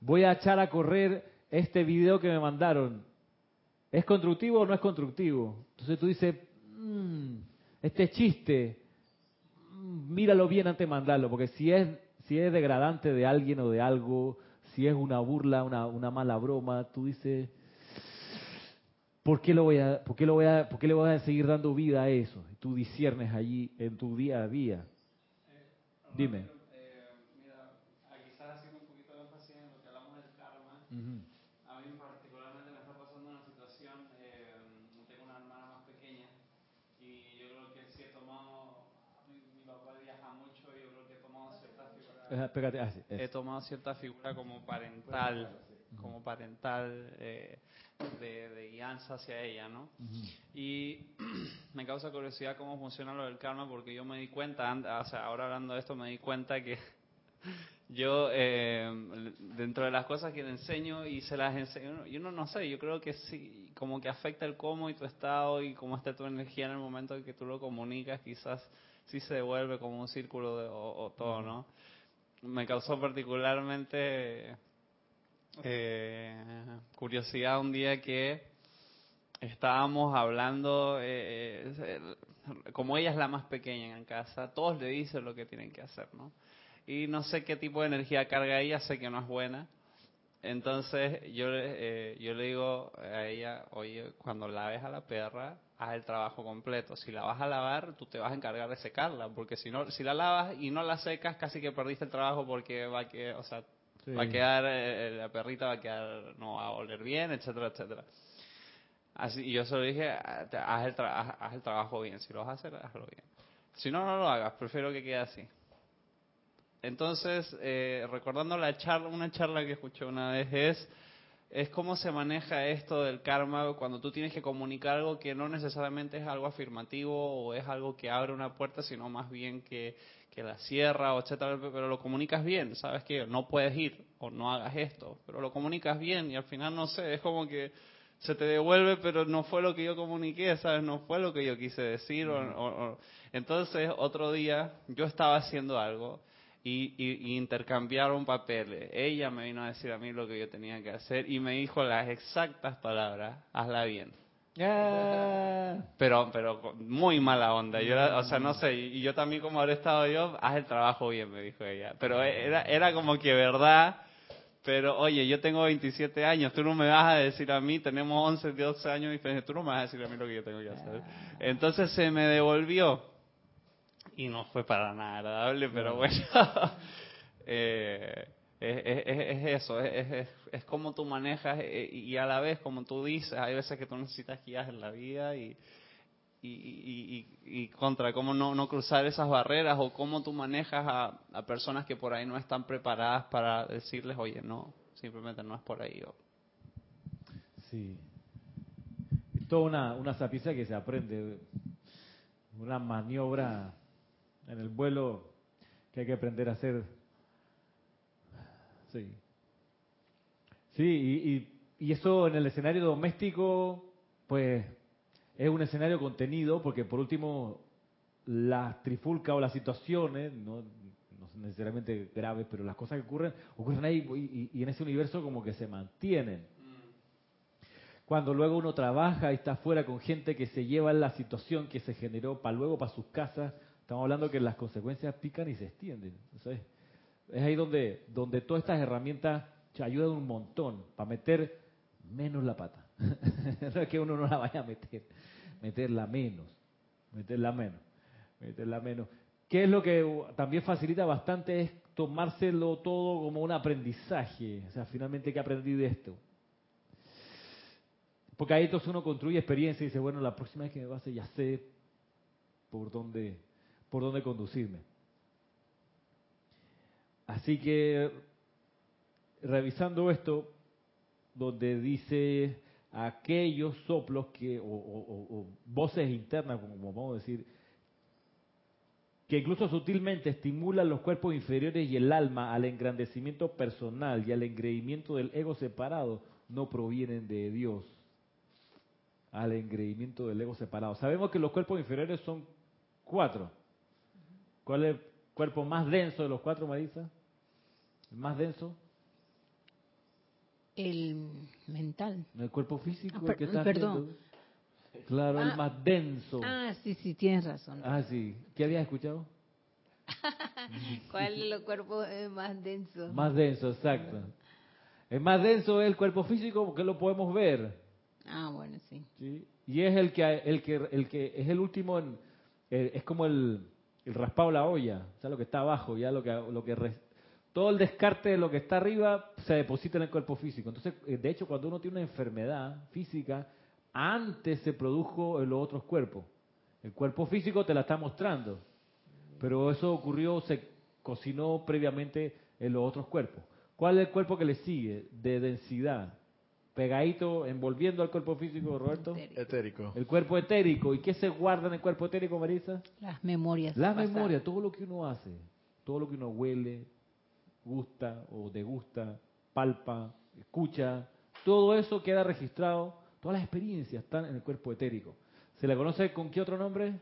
Voy a echar a correr este video que me mandaron. ¿Es constructivo o no es constructivo? Entonces tú dices, Mm, este chiste, mm, míralo bien antes de mandarlo, porque si es, si es degradante de alguien o de algo, si es una burla, una, una mala broma, tú dices, ¿por qué, lo voy a, por, qué lo voy a, ¿por qué le voy a seguir dando vida a eso? Y tú disiernes allí en tu día a día. Dime. Eh, mira, quizás haciendo un poquito de énfasis en lo que hablamos del karma. Ah, he tomado cierta figura como parental, como parental eh, de, de, guianza hacia ella, ¿no? Y me causa curiosidad cómo funciona lo del karma porque yo me di cuenta, o sea, ahora hablando de esto me di cuenta que yo eh, dentro de las cosas que le enseño y se las enseño, yo no, no sé, yo creo que sí, como que afecta el cómo y tu estado y cómo está tu energía en el momento en que tú lo comunicas, quizás sí se devuelve como un círculo de, o todo, ¿no? me causó particularmente eh, curiosidad un día que estábamos hablando, eh, como ella es la más pequeña en casa, todos le dicen lo que tienen que hacer, ¿no? Y no sé qué tipo de energía carga ella, sé que no es buena. Entonces yo, yo le digo a ella, oye, cuando laves a la perra, haz el trabajo completo. Si la vas a lavar, tú te vas a encargar de secarla, porque si no, si la lavas y no la secas, casi que perdiste el trabajo porque va a quedar, o sea, va a quedar, eh, la perrita va a quedar, no va a oler bien, etcétera, etcétera. Así, y yo solo dije, haz el, haz el trabajo bien, si lo vas a hacer, hazlo bien. Si no, no lo hagas, prefiero que quede así. Entonces, eh, recordando la charla, una charla que escuché una vez es, es cómo se maneja esto del karma cuando tú tienes que comunicar algo que no necesariamente es algo afirmativo o es algo que abre una puerta, sino más bien que, que la cierra, o etcétera, pero lo comunicas bien, sabes que no puedes ir o no hagas esto, pero lo comunicas bien y al final no sé, es como que se te devuelve, pero no fue lo que yo comuniqué, ¿sabes? No fue lo que yo quise decir. o, entonces, otro día, yo estaba haciendo algo y, y, intercambiaron papeles. Ella me vino a decir a mí lo que yo tenía que hacer y me dijo las exactas palabras, hazla bien. Pero, pero muy mala onda. Yo o sea, no sé, y yo también como habré estado yo, haz el trabajo bien, me dijo ella. Pero era, era como que verdad, pero oye, yo tengo 27 años, tú no me vas a decir a mí, tenemos 11, 12 años diferentes, tú no me vas a decir a mí lo que yo tengo que hacer. Entonces se me devolvió y no fue para nada agradable, pero bueno, eh, es, eso, es, es, como tú manejas eh, y a la vez, como tú dices, hay veces que tú necesitas guías en la vida y, y, y, contra cómo no, no, cruzar esas barreras o cómo tú manejas a, a, personas que por ahí no están preparadas para decirles, oye, no, simplemente no es por ahí. Sí. Es toda una, una sapiencia que se aprende, una maniobra en el vuelo que hay que aprender a hacer. Sí. Sí, y, y, eso en el escenario doméstico, pues es un escenario contenido, porque por último, las trifulcas o las situaciones, no, no necesariamente graves, pero las cosas que ocurren, ocurren ahí y, y en ese universo como que se mantienen. Cuando luego uno trabaja y está fuera con gente que se lleva la situación que se generó para luego para sus casas, Estamos hablando que las consecuencias pican y se extienden. es ahí donde, donde todas estas herramientas te ayudan un montón para meter menos la pata. no es que uno no la vaya a meter, meterla menos, meterla menos, meterla menos. ¿Qué es lo que también facilita bastante? Es tomárselo todo como un aprendizaje. O sea, finalmente, ¿qué aprendí de esto? Porque ahí entonces uno construye experiencia y dice, bueno, la próxima vez que me pase ya sé por dónde por dónde conducirme. Así que, revisando esto, donde dice aquellos soplos que, o, voces internas, como vamos a decir, que incluso sutilmente estimulan los cuerpos inferiores y el alma al engrandecimiento personal y al engreimiento del ego separado, no provienen de Dios. Al engreimiento del ego separado. Sabemos que los cuerpos inferiores son cuatro. ¿Cuál es el cuerpo más denso de los cuatro, Marisa? ¿El más denso? El mental. El cuerpo físico, ah, perdón. Claro, el ah. más denso. Ah, sí, sí, tienes razón. Ah, sí. ¿Qué habías escuchado? ¿Cuál es el cuerpo más denso? Más denso, exacto. El más denso es el cuerpo físico porque lo podemos ver. Ah, bueno, sí. Y es el que, el que, el que es el último, en, eh, es como el, el raspado la olla, o sea, lo que está abajo, ya lo que, lo que todo el descarte de lo que está arriba se deposita en el cuerpo físico. Entonces, eh, de hecho, cuando uno tiene una enfermedad física, antes se produjo en los otros cuerpos. El cuerpo físico te la está mostrando, pero eso ocurrió, se cocinó previamente en los otros cuerpos. ¿Cuál es el cuerpo que le sigue? De densidad. Pegadito, envolviendo al cuerpo físico, Roberto. Etérico. El cuerpo etérico. ¿Y qué se guarda en el cuerpo etérico, Marisa? Las memorias. Las memorias, todo lo que uno hace, todo lo que uno huele, gusta o degusta, palpa, escucha, todo eso queda registrado, todas las experiencias están en el cuerpo etérico. ¿Se le conoce con qué otro nombre?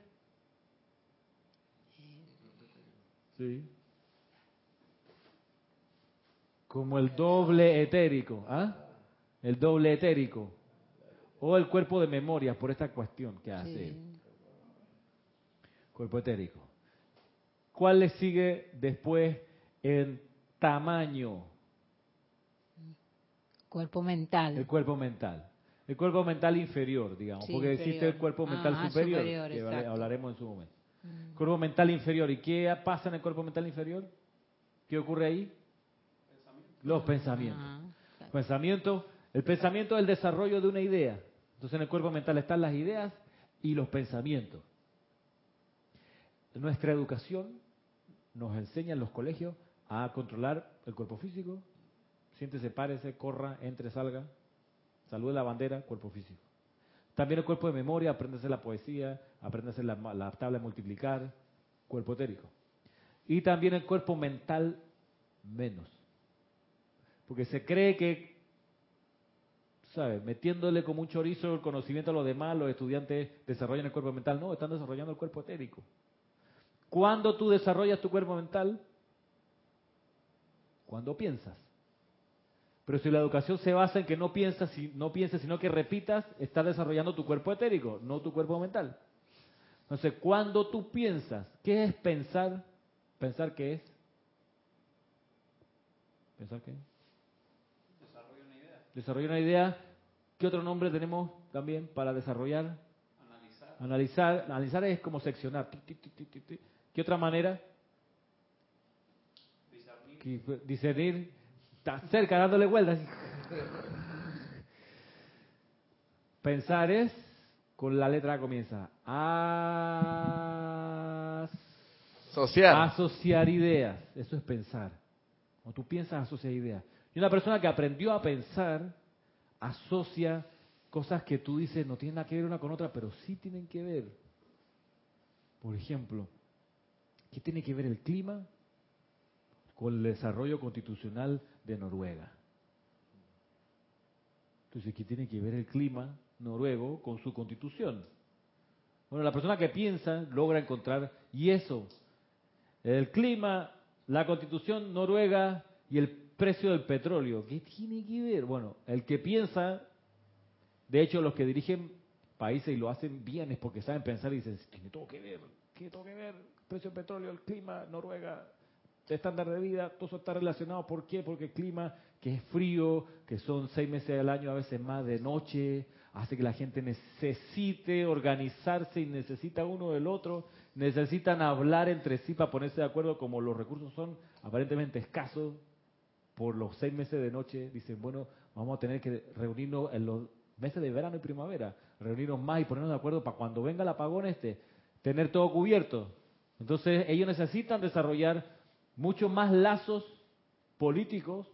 Sí. Como el doble etérico, ¿ah? El doble etérico. O el cuerpo de memoria, por esta cuestión que hace. Cuerpo etérico. ¿Cuál le sigue después en tamaño. Cuerpo mental. El cuerpo mental. El cuerpo mental inferior, digamos, porque existe el cuerpo mental ah, superior, que hablaremos en su momento. Mm. Cuerpo mental inferior. ¿Y qué pasa en el cuerpo mental inferior? ¿Qué ocurre ahí? Los pensamientos. Ah, pensamiento, el pensamiento es el desarrollo de una idea. Entonces en el cuerpo mental están las ideas y los pensamientos. Nuestra educación nos enseña en los colegios a controlar el cuerpo físico. Siéntese, párese, corra, entre, salga. Salude la bandera, cuerpo físico. También el cuerpo de memoria, aprende a hacer la poesía, aprende a hacer la, tabla de multiplicar, cuerpo etérico. Y también el cuerpo mental menos. Porque se cree que, ¿sabes? Metiéndole como un chorizo el conocimiento a los demás, los estudiantes desarrollan el cuerpo mental. No, están desarrollando el cuerpo etérico. Cuando tú desarrollas tu cuerpo mental, cuando piensas. Pero si la educación se basa en que no piensas, no pienses, sino que repitas, estás desarrollando tu cuerpo etérico, no tu cuerpo mental. Entonces, cuando tú piensas, ¿qué es pensar? ¿Pensar qué es? ¿Pensar qué es? Desarrollar una idea. Desarrollar una idea. ¿Qué otro nombre tenemos también para desarrollar? Analizar. Analizar, analizar es como seccionar. ¿Qué otra manera? discernir, está cerca dándole vueltas. Pensar es, con la letra comienza, asociar. asociar ideas. Eso es pensar. Cuando tú piensas, asociar ideas. Y una persona que aprendió a pensar, asocia cosas que tú dices no tienen nada que ver una con otra, pero sí tienen que ver. Por ejemplo, ¿qué tiene que ver el clima con el desarrollo constitucional de Noruega. Entonces, ¿qué tiene que ver el clima noruego con su constitución? Bueno, la persona que piensa logra encontrar, y eso, el clima, la constitución noruega y el precio del petróleo, ¿qué tiene que ver? Bueno, el que piensa, de hecho los que dirigen países y lo hacen bien es porque saben pensar y dicen, tiene todo que ver, ¿qué todo que ver? precio del petróleo, el clima, Noruega, estándar de vida, todo eso está relacionado. ¿Por qué? Porque el clima, que es frío, que son seis meses al año, a veces más de noche, hace que la gente necesite organizarse y necesita uno del otro, necesitan hablar entre sí para ponerse de acuerdo, como los recursos son aparentemente escasos por los seis meses de noche, dicen, bueno, vamos a tener que reunirnos en los meses de verano y primavera, reunirnos más y ponernos de acuerdo para cuando venga el apagón este, tener todo cubierto. Entonces ellos necesitan desarrollar mucho más lazos políticos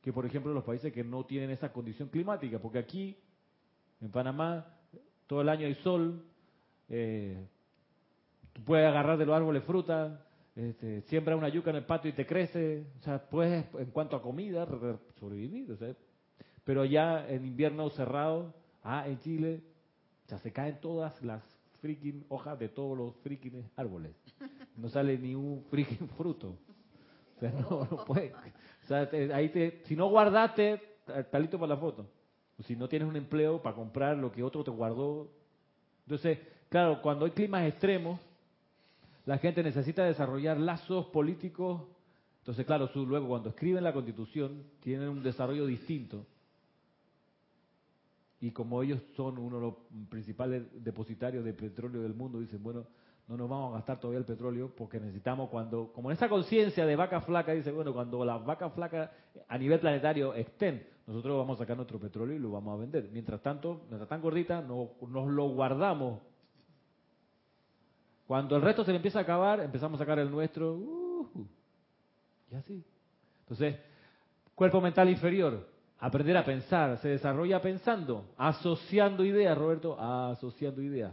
que, por ejemplo, los países que no tienen esa condición climática, porque aquí, en Panamá, todo el año hay sol, eh, tú puedes agarrar de los árboles fruta, este, siembra una yuca en el patio y te crece, o sea, puedes, en cuanto a comida, sobrevivir, o sea, pero ya en invierno cerrado, ah, en Chile, se caen todas las freaking hojas de todos los freaking árboles. No sale ni un freaking fruto. O sea, no, no puede. O sea, ahí te, si no guardaste, talito para la foto. Si no tienes un empleo para comprar lo que otro te guardó. Entonces, claro, cuando hay climas extremos, la gente necesita desarrollar lazos políticos. Entonces, claro, su, luego cuando escriben la constitución, tienen un desarrollo distinto. Y como ellos son uno de los principales depositarios de petróleo del mundo, dicen, bueno, no nos vamos a gastar todavía el petróleo porque necesitamos cuando, como en esa conciencia de vaca flaca, dice, bueno, cuando las vacas flacas a nivel planetario estén, nosotros vamos a sacar nuestro petróleo y lo vamos a vender. Mientras tanto, mientras tan gordita, no, nos lo guardamos. Cuando el resto se le empieza a acabar, empezamos a sacar el nuestro. Uh, y así. Entonces, cuerpo mental inferior, aprender a pensar, se desarrolla pensando, asociando ideas, Roberto, asociando ideas.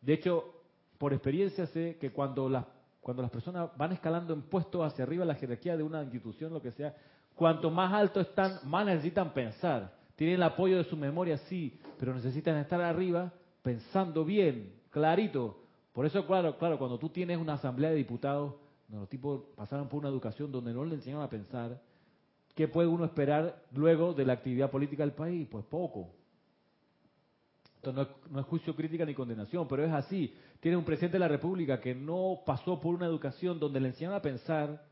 De hecho, por experiencia sé que cuando las, cuando las personas van escalando en puestos hacia arriba la jerarquía de una institución, lo que sea, cuanto más alto están, más necesitan pensar. Tienen el apoyo de su memoria, sí, pero necesitan estar arriba pensando bien, clarito. Por eso, claro, claro, cuando tú tienes una asamblea de diputados, los tipos pasaron por una educación donde no le enseñaron a pensar, ¿qué puede uno esperar luego de la actividad política del país? Pues poco no es, juicio, crítica ni condenación, pero es así. Tiene un presidente de la República que no pasó por una educación donde le enseñan a pensar,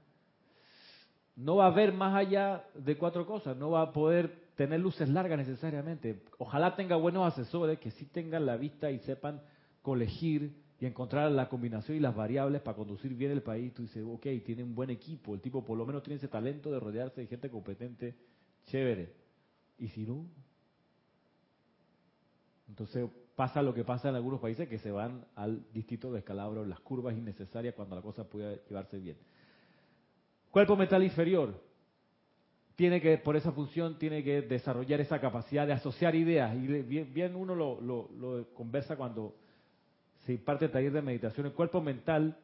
no va a ver más allá de cuatro cosas, no va a poder tener luces largas necesariamente. Ojalá tenga buenos asesores que sí tengan la vista y sepan colegir y encontrar la combinación y las variables para conducir bien el país. Tú dices, ok, tiene un buen equipo, el tipo por lo menos tiene ese talento de rodearse de gente competente, chévere. Y si no, entonces pasa lo que pasa en algunos países que se van al distrito de escalabro, las curvas innecesarias cuando la cosa puede llevarse bien. Cuerpo mental inferior tiene que, por esa función, tiene que desarrollar esa capacidad de asociar ideas. Y bien, uno lo, conversa cuando se imparte el taller de meditación. El cuerpo mental,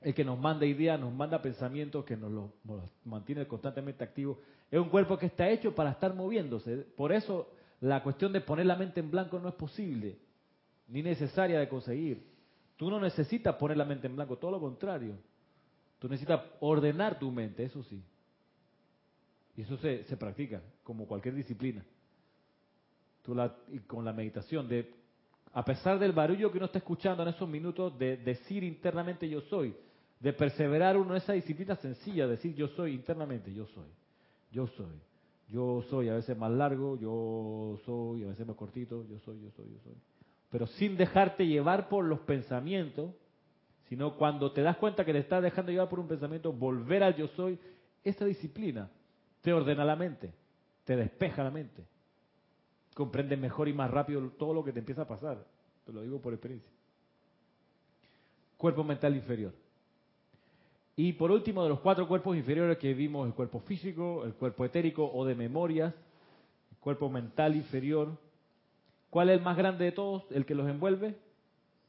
el que nos manda ideas, nos manda pensamientos, que nos, nos mantiene constantemente activos, es un cuerpo que está hecho para estar moviéndose. Por eso la cuestión de poner la mente en blanco no es posible, ni necesaria de conseguir. Tú no necesitas poner la mente en blanco, todo lo contrario. Tú necesitas ordenar tu mente, eso sí. Y eso se, se practica, como cualquier disciplina. Tú la, y con la meditación, de, a pesar del barullo que uno está escuchando en esos minutos, de decir internamente yo soy, de perseverar uno esa disciplina sencilla, decir yo soy internamente, yo soy, yo soy. Yo soy a veces más largo, yo soy a veces más cortito, yo soy, yo soy, yo soy. Pero sin dejarte llevar por los pensamientos, sino cuando te das cuenta que te estás dejando llevar por un pensamiento, volver al yo soy, esa disciplina te ordena la mente, te despeja la mente, comprendes mejor y más rápido todo lo que te empieza a pasar. Te lo digo por experiencia. Cuerpo mental inferior. Y por último, de los cuatro cuerpos inferiores que vimos, el cuerpo físico, el cuerpo etérico o de memorias, el cuerpo mental inferior. ¿Cuál es el más grande de todos? ¿El que los envuelve?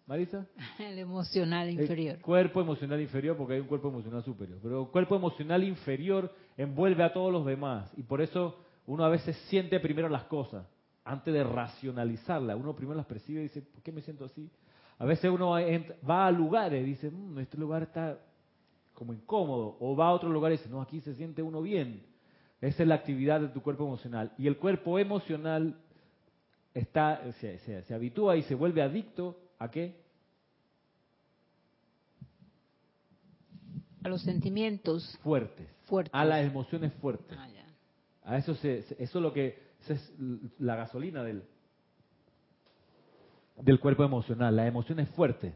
Marisa? El emocional inferior. El cuerpo emocional inferior, porque hay un cuerpo emocional superior. Pero el cuerpo emocional inferior envuelve a todos los demás. Y por eso uno a veces siente primero las cosas, antes de racionalizarlas. Uno primero las percibe y dice, ¿por qué me siento así? A veces uno va a lugares y dice, mm, este lugar está como incómodo, o va a otro lugar y dice, no, aquí se siente uno bien. Esa es la actividad de tu cuerpo emocional. Y el cuerpo emocional está, se, se, habitúa y se vuelve adicto a qué? A los sentimientos fuertes, fuertes. a las emociones fuertes. Ah, a eso se, eso es lo que es la gasolina del del cuerpo emocional. La emoción es fuerte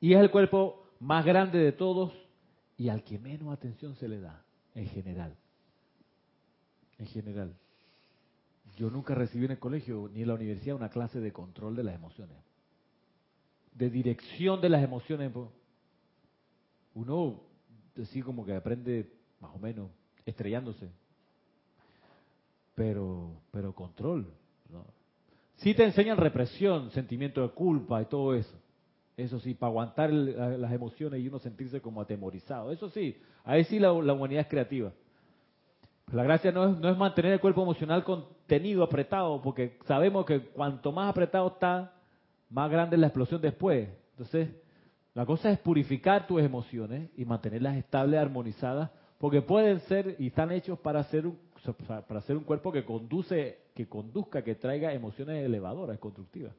y es el cuerpo más grande de todos y al que menos atención se le da, en general. En general. Yo nunca recibí en el colegio ni en la universidad una clase de control de las emociones, de dirección de las emociones. Uno, así como que aprende más o menos, estrellándose. Pero, pero control. ¿no? Sí te enseñan represión, sentimiento de culpa y todo eso. Eso sí, para aguantar las emociones y uno sentirse como atemorizado. Eso sí, ahí sí la, humanidad es creativa. La gracia no es, no es mantener el cuerpo emocional contenido, apretado, porque sabemos que cuanto más apretado está, más grande es la explosión después. Entonces, la cosa es purificar tus emociones y mantenerlas estables, armonizadas, porque pueden ser y están hechos para hacer un, para hacer un cuerpo que conduce, que conduzca, que traiga emociones elevadoras, constructivas.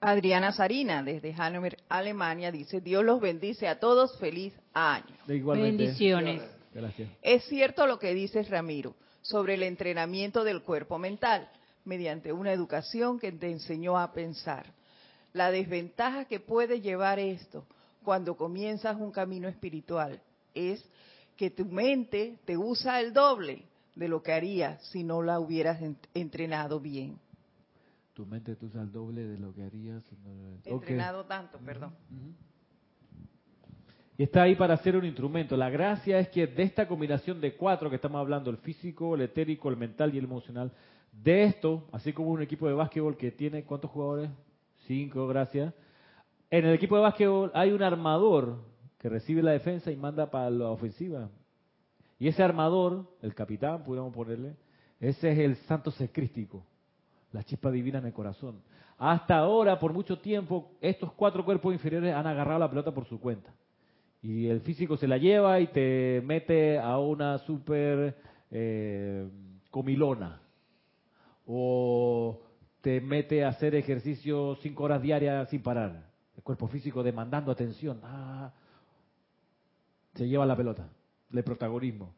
Adriana Sarina, desde Hannover, Alemania, dice, Dios los bendice a todos, feliz año. Bendiciones. Gracias. Es cierto lo que dices, Ramiro, sobre el entrenamiento del cuerpo mental, mediante una educación que te enseñó a pensar. La desventaja que puede llevar esto cuando comienzas un camino espiritual es que tu mente te usa el doble de lo que haría si no la hubieras entrenado bien. Tu mente te usa el doble de lo que harías si no Entrenado tanto, perdón. Y está ahí para hacer un instrumento. La gracia es que de esta combinación de cuatro que estamos hablando, el físico, el etérico, el mental y el emocional, de esto, así como un equipo de básquetbol que tiene, ¿cuántos jugadores? Cinco, gracias. En el equipo de básquetbol hay un armador que recibe la defensa y manda para la ofensiva. Y ese armador, el capitán, pudiéramos ponerle, ese es el santo secrístico, la chispa divina en el corazón. Hasta ahora, por mucho tiempo, estos cuatro cuerpos inferiores han agarrado la pelota por su cuenta. Y el físico se la lleva y te mete a una super eh, comilona. O te mete a hacer ejercicio cinco horas diarias sin parar. El cuerpo físico demandando atención. Ah, se lleva la pelota, el protagonismo.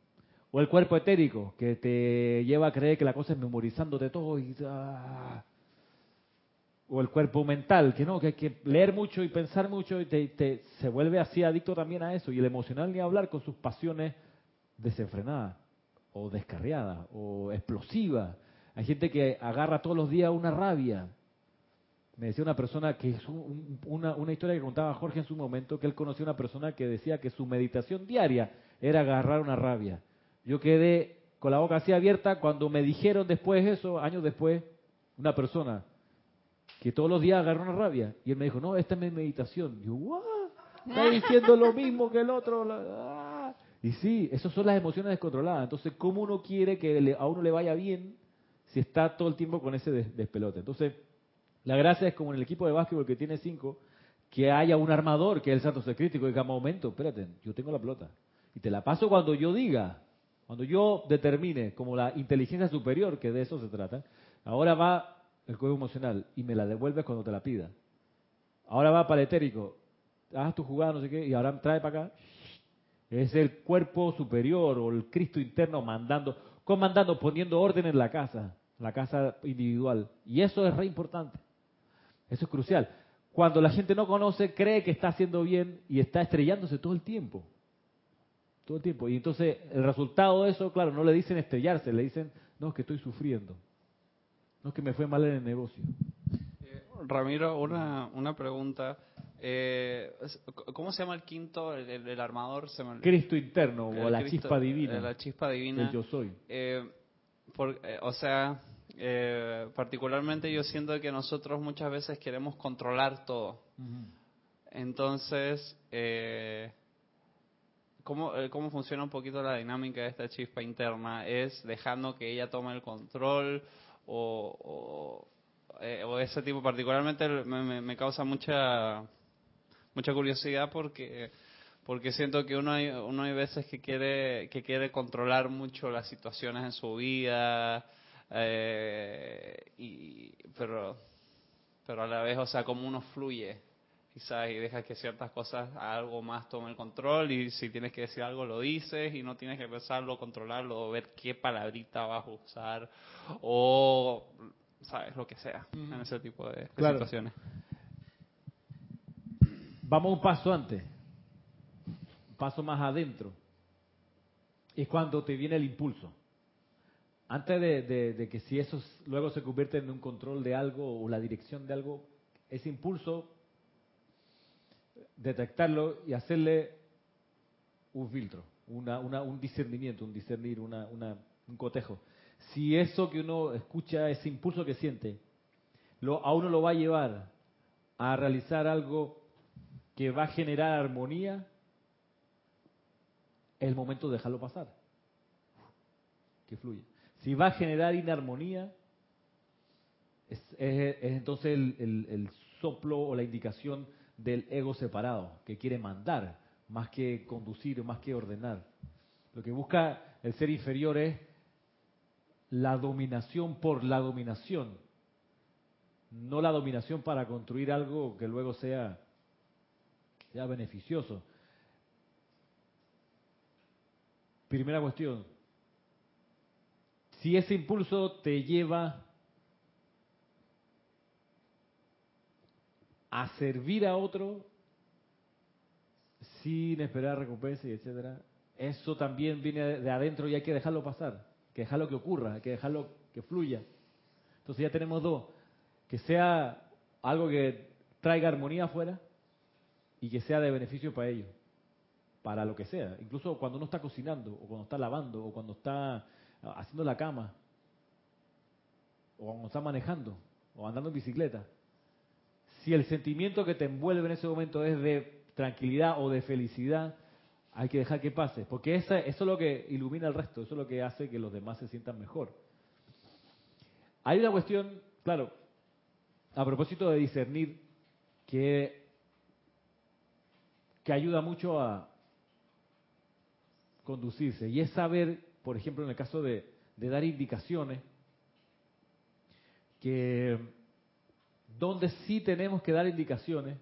O el cuerpo etérico, que te lleva a creer que la cosa es memorizándote todo y... Ah. O el cuerpo mental, que no, que hay que leer mucho y pensar mucho y te, se vuelve así adicto también a eso. Y el emocional ni hablar con sus pasiones desenfrenadas o descarriadas o explosivas hay gente que agarra todos los días una rabia. Me decía una persona que es una, una historia que contaba Jorge en su momento, que él conoció una persona que decía que su meditación diaria era agarrar una rabia. Yo quedé con la boca así abierta cuando me dijeron después eso, años después, una persona que todos los días agarra una rabia. Y él me dijo, no, esta es mi meditación. Y yo, ¿what? Está diciendo lo mismo que el otro. Ah". Y sí, esas son las emociones descontroladas. Entonces, ¿cómo uno quiere que a uno le vaya bien si está todo el tiempo con ese despelote. Entonces, la gracia es como en el equipo de básquetbol que tiene cinco, que haya un armador que es el santo secrítico y diga, momento, espérate, yo tengo la pelota. Y te la paso cuando yo diga, cuando yo determine como la inteligencia superior, que de eso se trata. Ahora va el cuerpo emocional y me la devuelves cuando te la pida. Ahora va para el etérico, haz tu jugada, no sé qué, y ahora trae para acá. Es el cuerpo superior o el Cristo interno mandando, comandando, poniendo orden en la casa la casa individual. Y eso es re importante. Eso es crucial. Cuando la gente no conoce, cree que está haciendo bien y está estrellándose todo el tiempo. Todo el tiempo. Y entonces el resultado de eso, claro, no le dicen estrellarse, le dicen, no, es que estoy sufriendo. No es que me fue mal en el negocio. Eh, Ramiro, una, una pregunta. Eh, ¿Cómo se llama el quinto, el, armador? Se Cristo interno o la chispa divina. La chispa divina. yo soy. Eh, o sea, eh, particularmente yo siento que nosotros muchas veces queremos controlar todo. Entonces, eh, ¿cómo, eh, ¿cómo funciona un poquito la dinámica de esta chispa interna? ¿Es dejando que ella tome el control o, o, ese tipo? Particularmente me, me, causa mucha mucha curiosidad porque porque siento que uno hay, uno hay veces que quiere que quiere controlar mucho las situaciones en su vida eh, y, pero, pero a la vez, o sea, como uno fluye, quizás, y deja que ciertas cosas, algo más tome el control, y si tienes que decir algo, lo dices, y no tienes que pensarlo, controlarlo, o ver qué palabrita vas a usar, o, sabes, lo que sea, en ese tipo de, situaciones. Vamos un paso antes, un paso más adentro. Es cuando te viene el impulso antes de, que si eso luego se convierte en un control de algo o la dirección de algo, ese impulso, detectarlo y hacerle un filtro, un discernimiento, un discernir, un cotejo. Si eso que uno escucha, ese impulso que siente, lo, a uno lo va a llevar a realizar algo que va a generar armonía, es el momento de dejarlo pasar. Que fluya. Si va a generar inarmonía, es, entonces el, el soplo o la indicación del ego separado, que quiere mandar, más que conducir, más que ordenar. Lo que busca el ser inferior es la dominación por la dominación, no la dominación para construir algo que luego sea, sea beneficioso. Primera cuestión, si ese impulso te lleva a servir a otro sin esperar recompensa y etcétera, eso también viene de adentro y hay que dejarlo pasar, que dejarlo que ocurra, hay que dejarlo que fluya. Entonces ya tenemos dos, que sea algo que traiga armonía afuera y que sea de beneficio para ellos, para lo que sea. Incluso cuando uno está cocinando, o cuando está lavando, o cuando está haciendo la cama, o cuando está manejando, o andando en bicicleta si el sentimiento que te envuelve en ese momento es de tranquilidad o de felicidad, hay que dejar que pase, porque eso es lo que ilumina el resto, eso es lo que hace que los demás se sientan mejor. Hay una cuestión, claro, a propósito de discernir, que, que ayuda mucho a conducirse, y es saber, por ejemplo, en el caso de, dar indicaciones, que donde sí tenemos que dar indicaciones,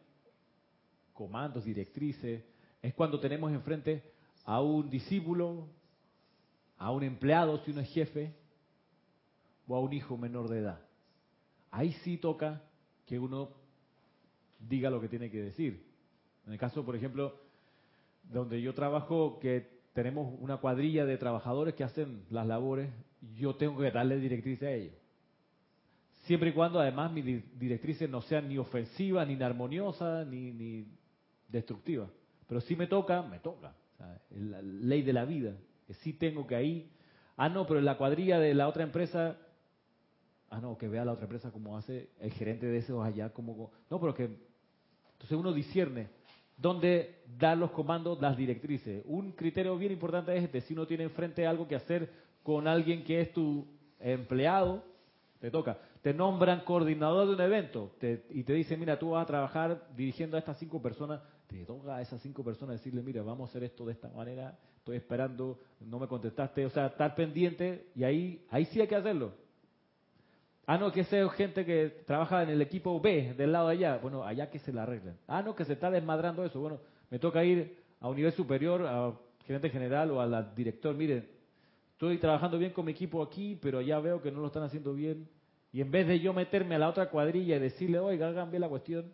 comandos, directrices, es cuando tenemos enfrente a un discípulo, a un empleado si uno es jefe, o a un hijo menor de edad. Ahí sí toca que uno diga lo que tiene que decir. En el caso, por ejemplo, donde yo trabajo, que tenemos una cuadrilla de trabajadores que hacen las labores, yo tengo que darle directrices a ellos siempre y cuando además mis directrices no sean ni ofensivas, ni armoniosas, ni, ni destructivas. Pero si me toca, me toca. es la ley de la vida, que sí tengo que ahí. Ah, no, pero en la cuadrilla de la otra empresa, ah, no, que vea la otra empresa como hace el gerente de esos allá, como... No, pero que... Entonces uno discierne dónde dar los comandos, las directrices. Un criterio bien importante es este, si uno tiene enfrente algo que hacer con alguien que es tu empleado, te toca te nombran coordinador de un evento y te dicen, mira, tú vas a trabajar dirigiendo a estas cinco personas, te toca a esas cinco personas decirle, mira, vamos a hacer esto de esta manera, estoy esperando, no me contestaste, o sea, estar pendiente y ahí, ahí sí hay que hacerlo. Ah, no, que sea gente que trabaja en el equipo B, del lado de allá, bueno, allá que se la arreglen. Ah, no, que se está desmadrando eso, bueno, me toca ir a un nivel superior, a gerente general o al director, mire, estoy trabajando bien con mi equipo aquí, pero allá veo que no lo están haciendo bien, y en vez de yo meterme a la otra cuadrilla y decirle, oiga, hagan la cuestión,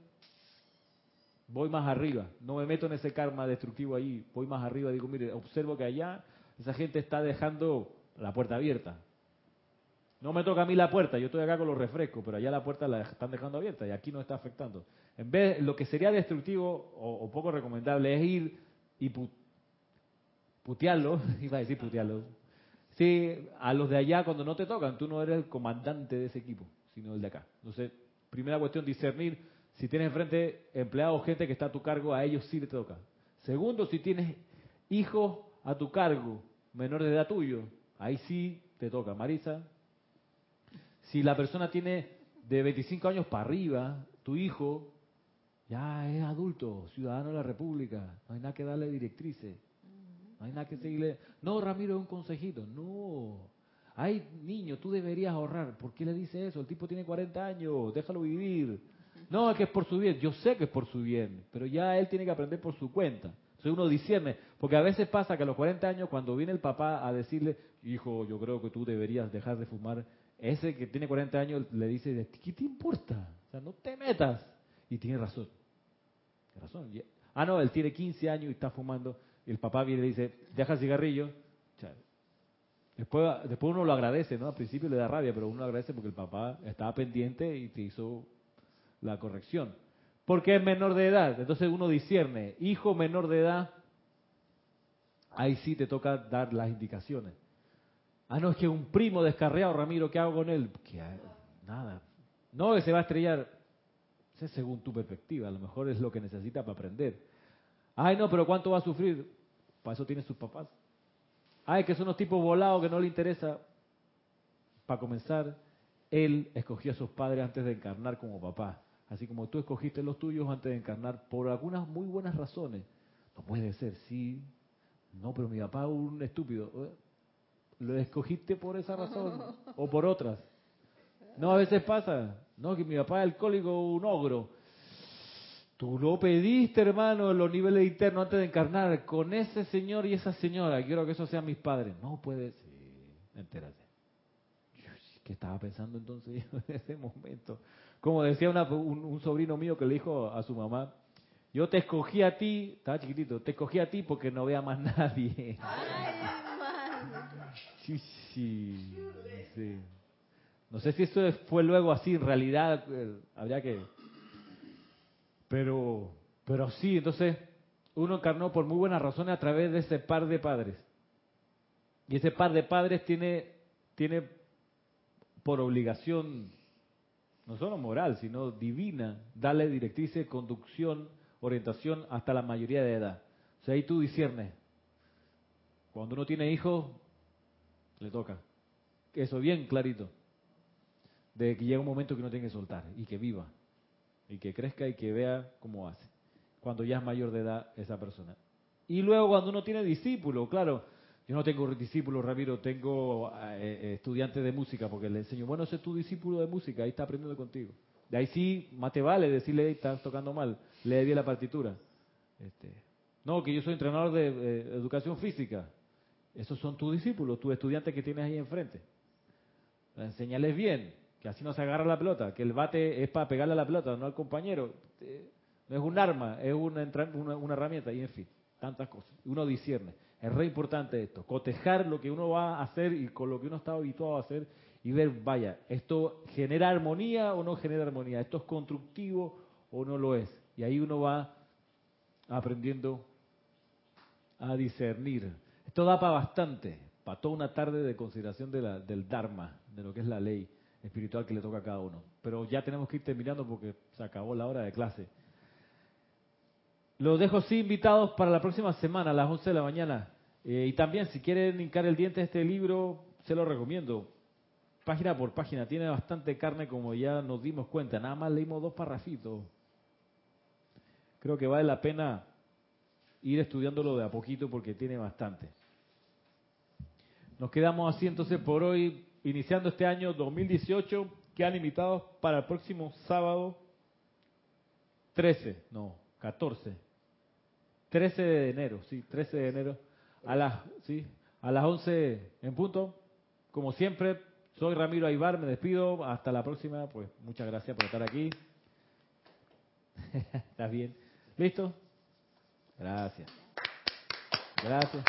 voy más arriba. No me meto en ese karma destructivo ahí, voy más arriba. Digo, mire, observo que allá esa gente está dejando la puerta abierta. No me toca a mí la puerta, yo estoy acá con los refrescos, pero allá la puerta la están dejando abierta y aquí no está afectando. En vez, lo que sería destructivo o, poco recomendable es ir y putearlo, iba a decir putearlo, Sí, a los de allá cuando no te tocan, tú no eres el comandante de ese equipo, sino el de acá. Entonces, primera cuestión, discernir si tienes enfrente empleados gente que está a tu cargo, a ellos sí le toca. Segundo, si tienes hijos a tu cargo, menor de edad tuyo, ahí sí te toca. Marisa, si la persona tiene de 25 años para arriba, tu hijo ya es adulto, ciudadano de la República, no hay nada que darle directrices. No hay nada que seguirle. No, Ramiro, es un consejito. No. Ay, niño, tú deberías ahorrar. ¿Por qué le dice eso? El tipo tiene 40 años, déjalo vivir. No, es que es por su bien. Yo sé que es por su bien, pero ya él tiene que aprender por su cuenta. Entonces uno discierne, porque a veces pasa que a los 40 años, cuando viene el papá a decirle, hijo, yo creo que tú deberías dejar de fumar, ese que tiene 40 años le dice, ¿qué te importa? O sea, no te metas. Y tiene razón. Razón. Ah, no, él tiene 15 años y está fumando y el papá viene y dice, deja el cigarrillo. después, después uno lo agradece, ¿no? Al principio le da rabia, pero uno lo agradece porque el papá estaba pendiente y te hizo la corrección. Porque es menor de edad. Entonces uno discierne, hijo menor de edad, ahí sí te toca dar las indicaciones. Ah, no, es que un primo descarriado, Ramiro, ¿qué hago con él? Que, nada. No, que se va a estrellar. Según tu perspectiva, a lo mejor es lo que necesita para aprender. Ay, no, pero ¿cuánto va a sufrir? Para eso tiene sus papás. Ay, que son unos tipos volados que no le interesa. Para comenzar, él escogió a sus padres antes de encarnar como papá. Así como tú escogiste los tuyos antes de encarnar por algunas muy buenas razones. No puede ser, sí. No, pero mi papá es un estúpido. Eh, ¿Lo escogiste por esa razón o por otras? No, a veces pasa. No, que mi papá es alcohólico, un ogro. Tú lo pediste, hermano, en los niveles internos antes de encarnar con ese señor y esa señora. Quiero que esos sean mis padres. No puede ser. Entérate. ¿Qué estaba pensando entonces en ese momento? Como decía un, sobrino mío que le dijo a su mamá, yo te escogí a ti, estaba chiquitito, te escogí a ti porque no vea más nadie. sí, sí, sí. No sé si eso fue luego así, en realidad eh, habría que... Pero, pero sí, entonces uno encarnó por muy buenas razones a través de ese par de padres. Y ese par de padres tiene, tiene por obligación no solo moral, sino divina, darle directrices, conducción, orientación hasta la mayoría de edad. O sea, ahí tú disiernes. Cuando uno tiene hijos, le toca. Eso bien clarito. De que llega un momento que uno tiene que soltar y que viva. Y que crezca y que vea cómo hace. Cuando ya es mayor de edad esa persona. Y luego cuando uno tiene discípulos, claro, yo no tengo discípulos, Ramiro, tengo eh, eh, estudiantes de música porque le enseño, bueno, ese es tu discípulo de música, ahí está aprendiendo contigo. De ahí sí, más te vale decirle, estás tocando mal, lee bien la partitura. Este, no, que yo soy entrenador de eh, educación física. Esos son tus discípulos, tus estudiantes que tienes ahí enfrente. Enseñales bien, que así no se agarra la pelota, que el bate es para pegarle a la pelota, no al compañero. No es un arma, es una herramienta, y en fin, tantas cosas. Uno discierne. Es re importante esto, cotejar lo que uno va a hacer y con lo que uno está habituado a hacer y ver, vaya, ¿esto genera armonía o no genera armonía? ¿Esto es constructivo o no lo es? Y ahí uno va aprendiendo a discernir. Esto da para bastante, para toda una tarde de consideración de la, del Dharma, de lo que es la ley espiritual que le toca a cada uno. Pero ya tenemos que ir terminando porque se acabó la hora de clase. Los dejo sí invitados para la próxima semana a las 11 de la mañana. Eh, y también, si quieren hincar el diente a este libro, se lo recomiendo. Página por página, tiene bastante carne como ya nos dimos cuenta. Nada más leímos dos parrafitos. Creo que vale la pena ir estudiándolo de a poquito porque tiene bastante. Nos quedamos así entonces por hoy, iniciando este año 2018. Quedan invitados para el próximo sábado 13, no, 14. 13 de enero, sí, 13 de enero a las, sí, a las 11 en punto. Como siempre, soy Ramiro Aybar, me despido. Hasta la próxima. Pues muchas gracias por estar aquí. ¿Estás bien? ¿Listo? Gracias. Gracias.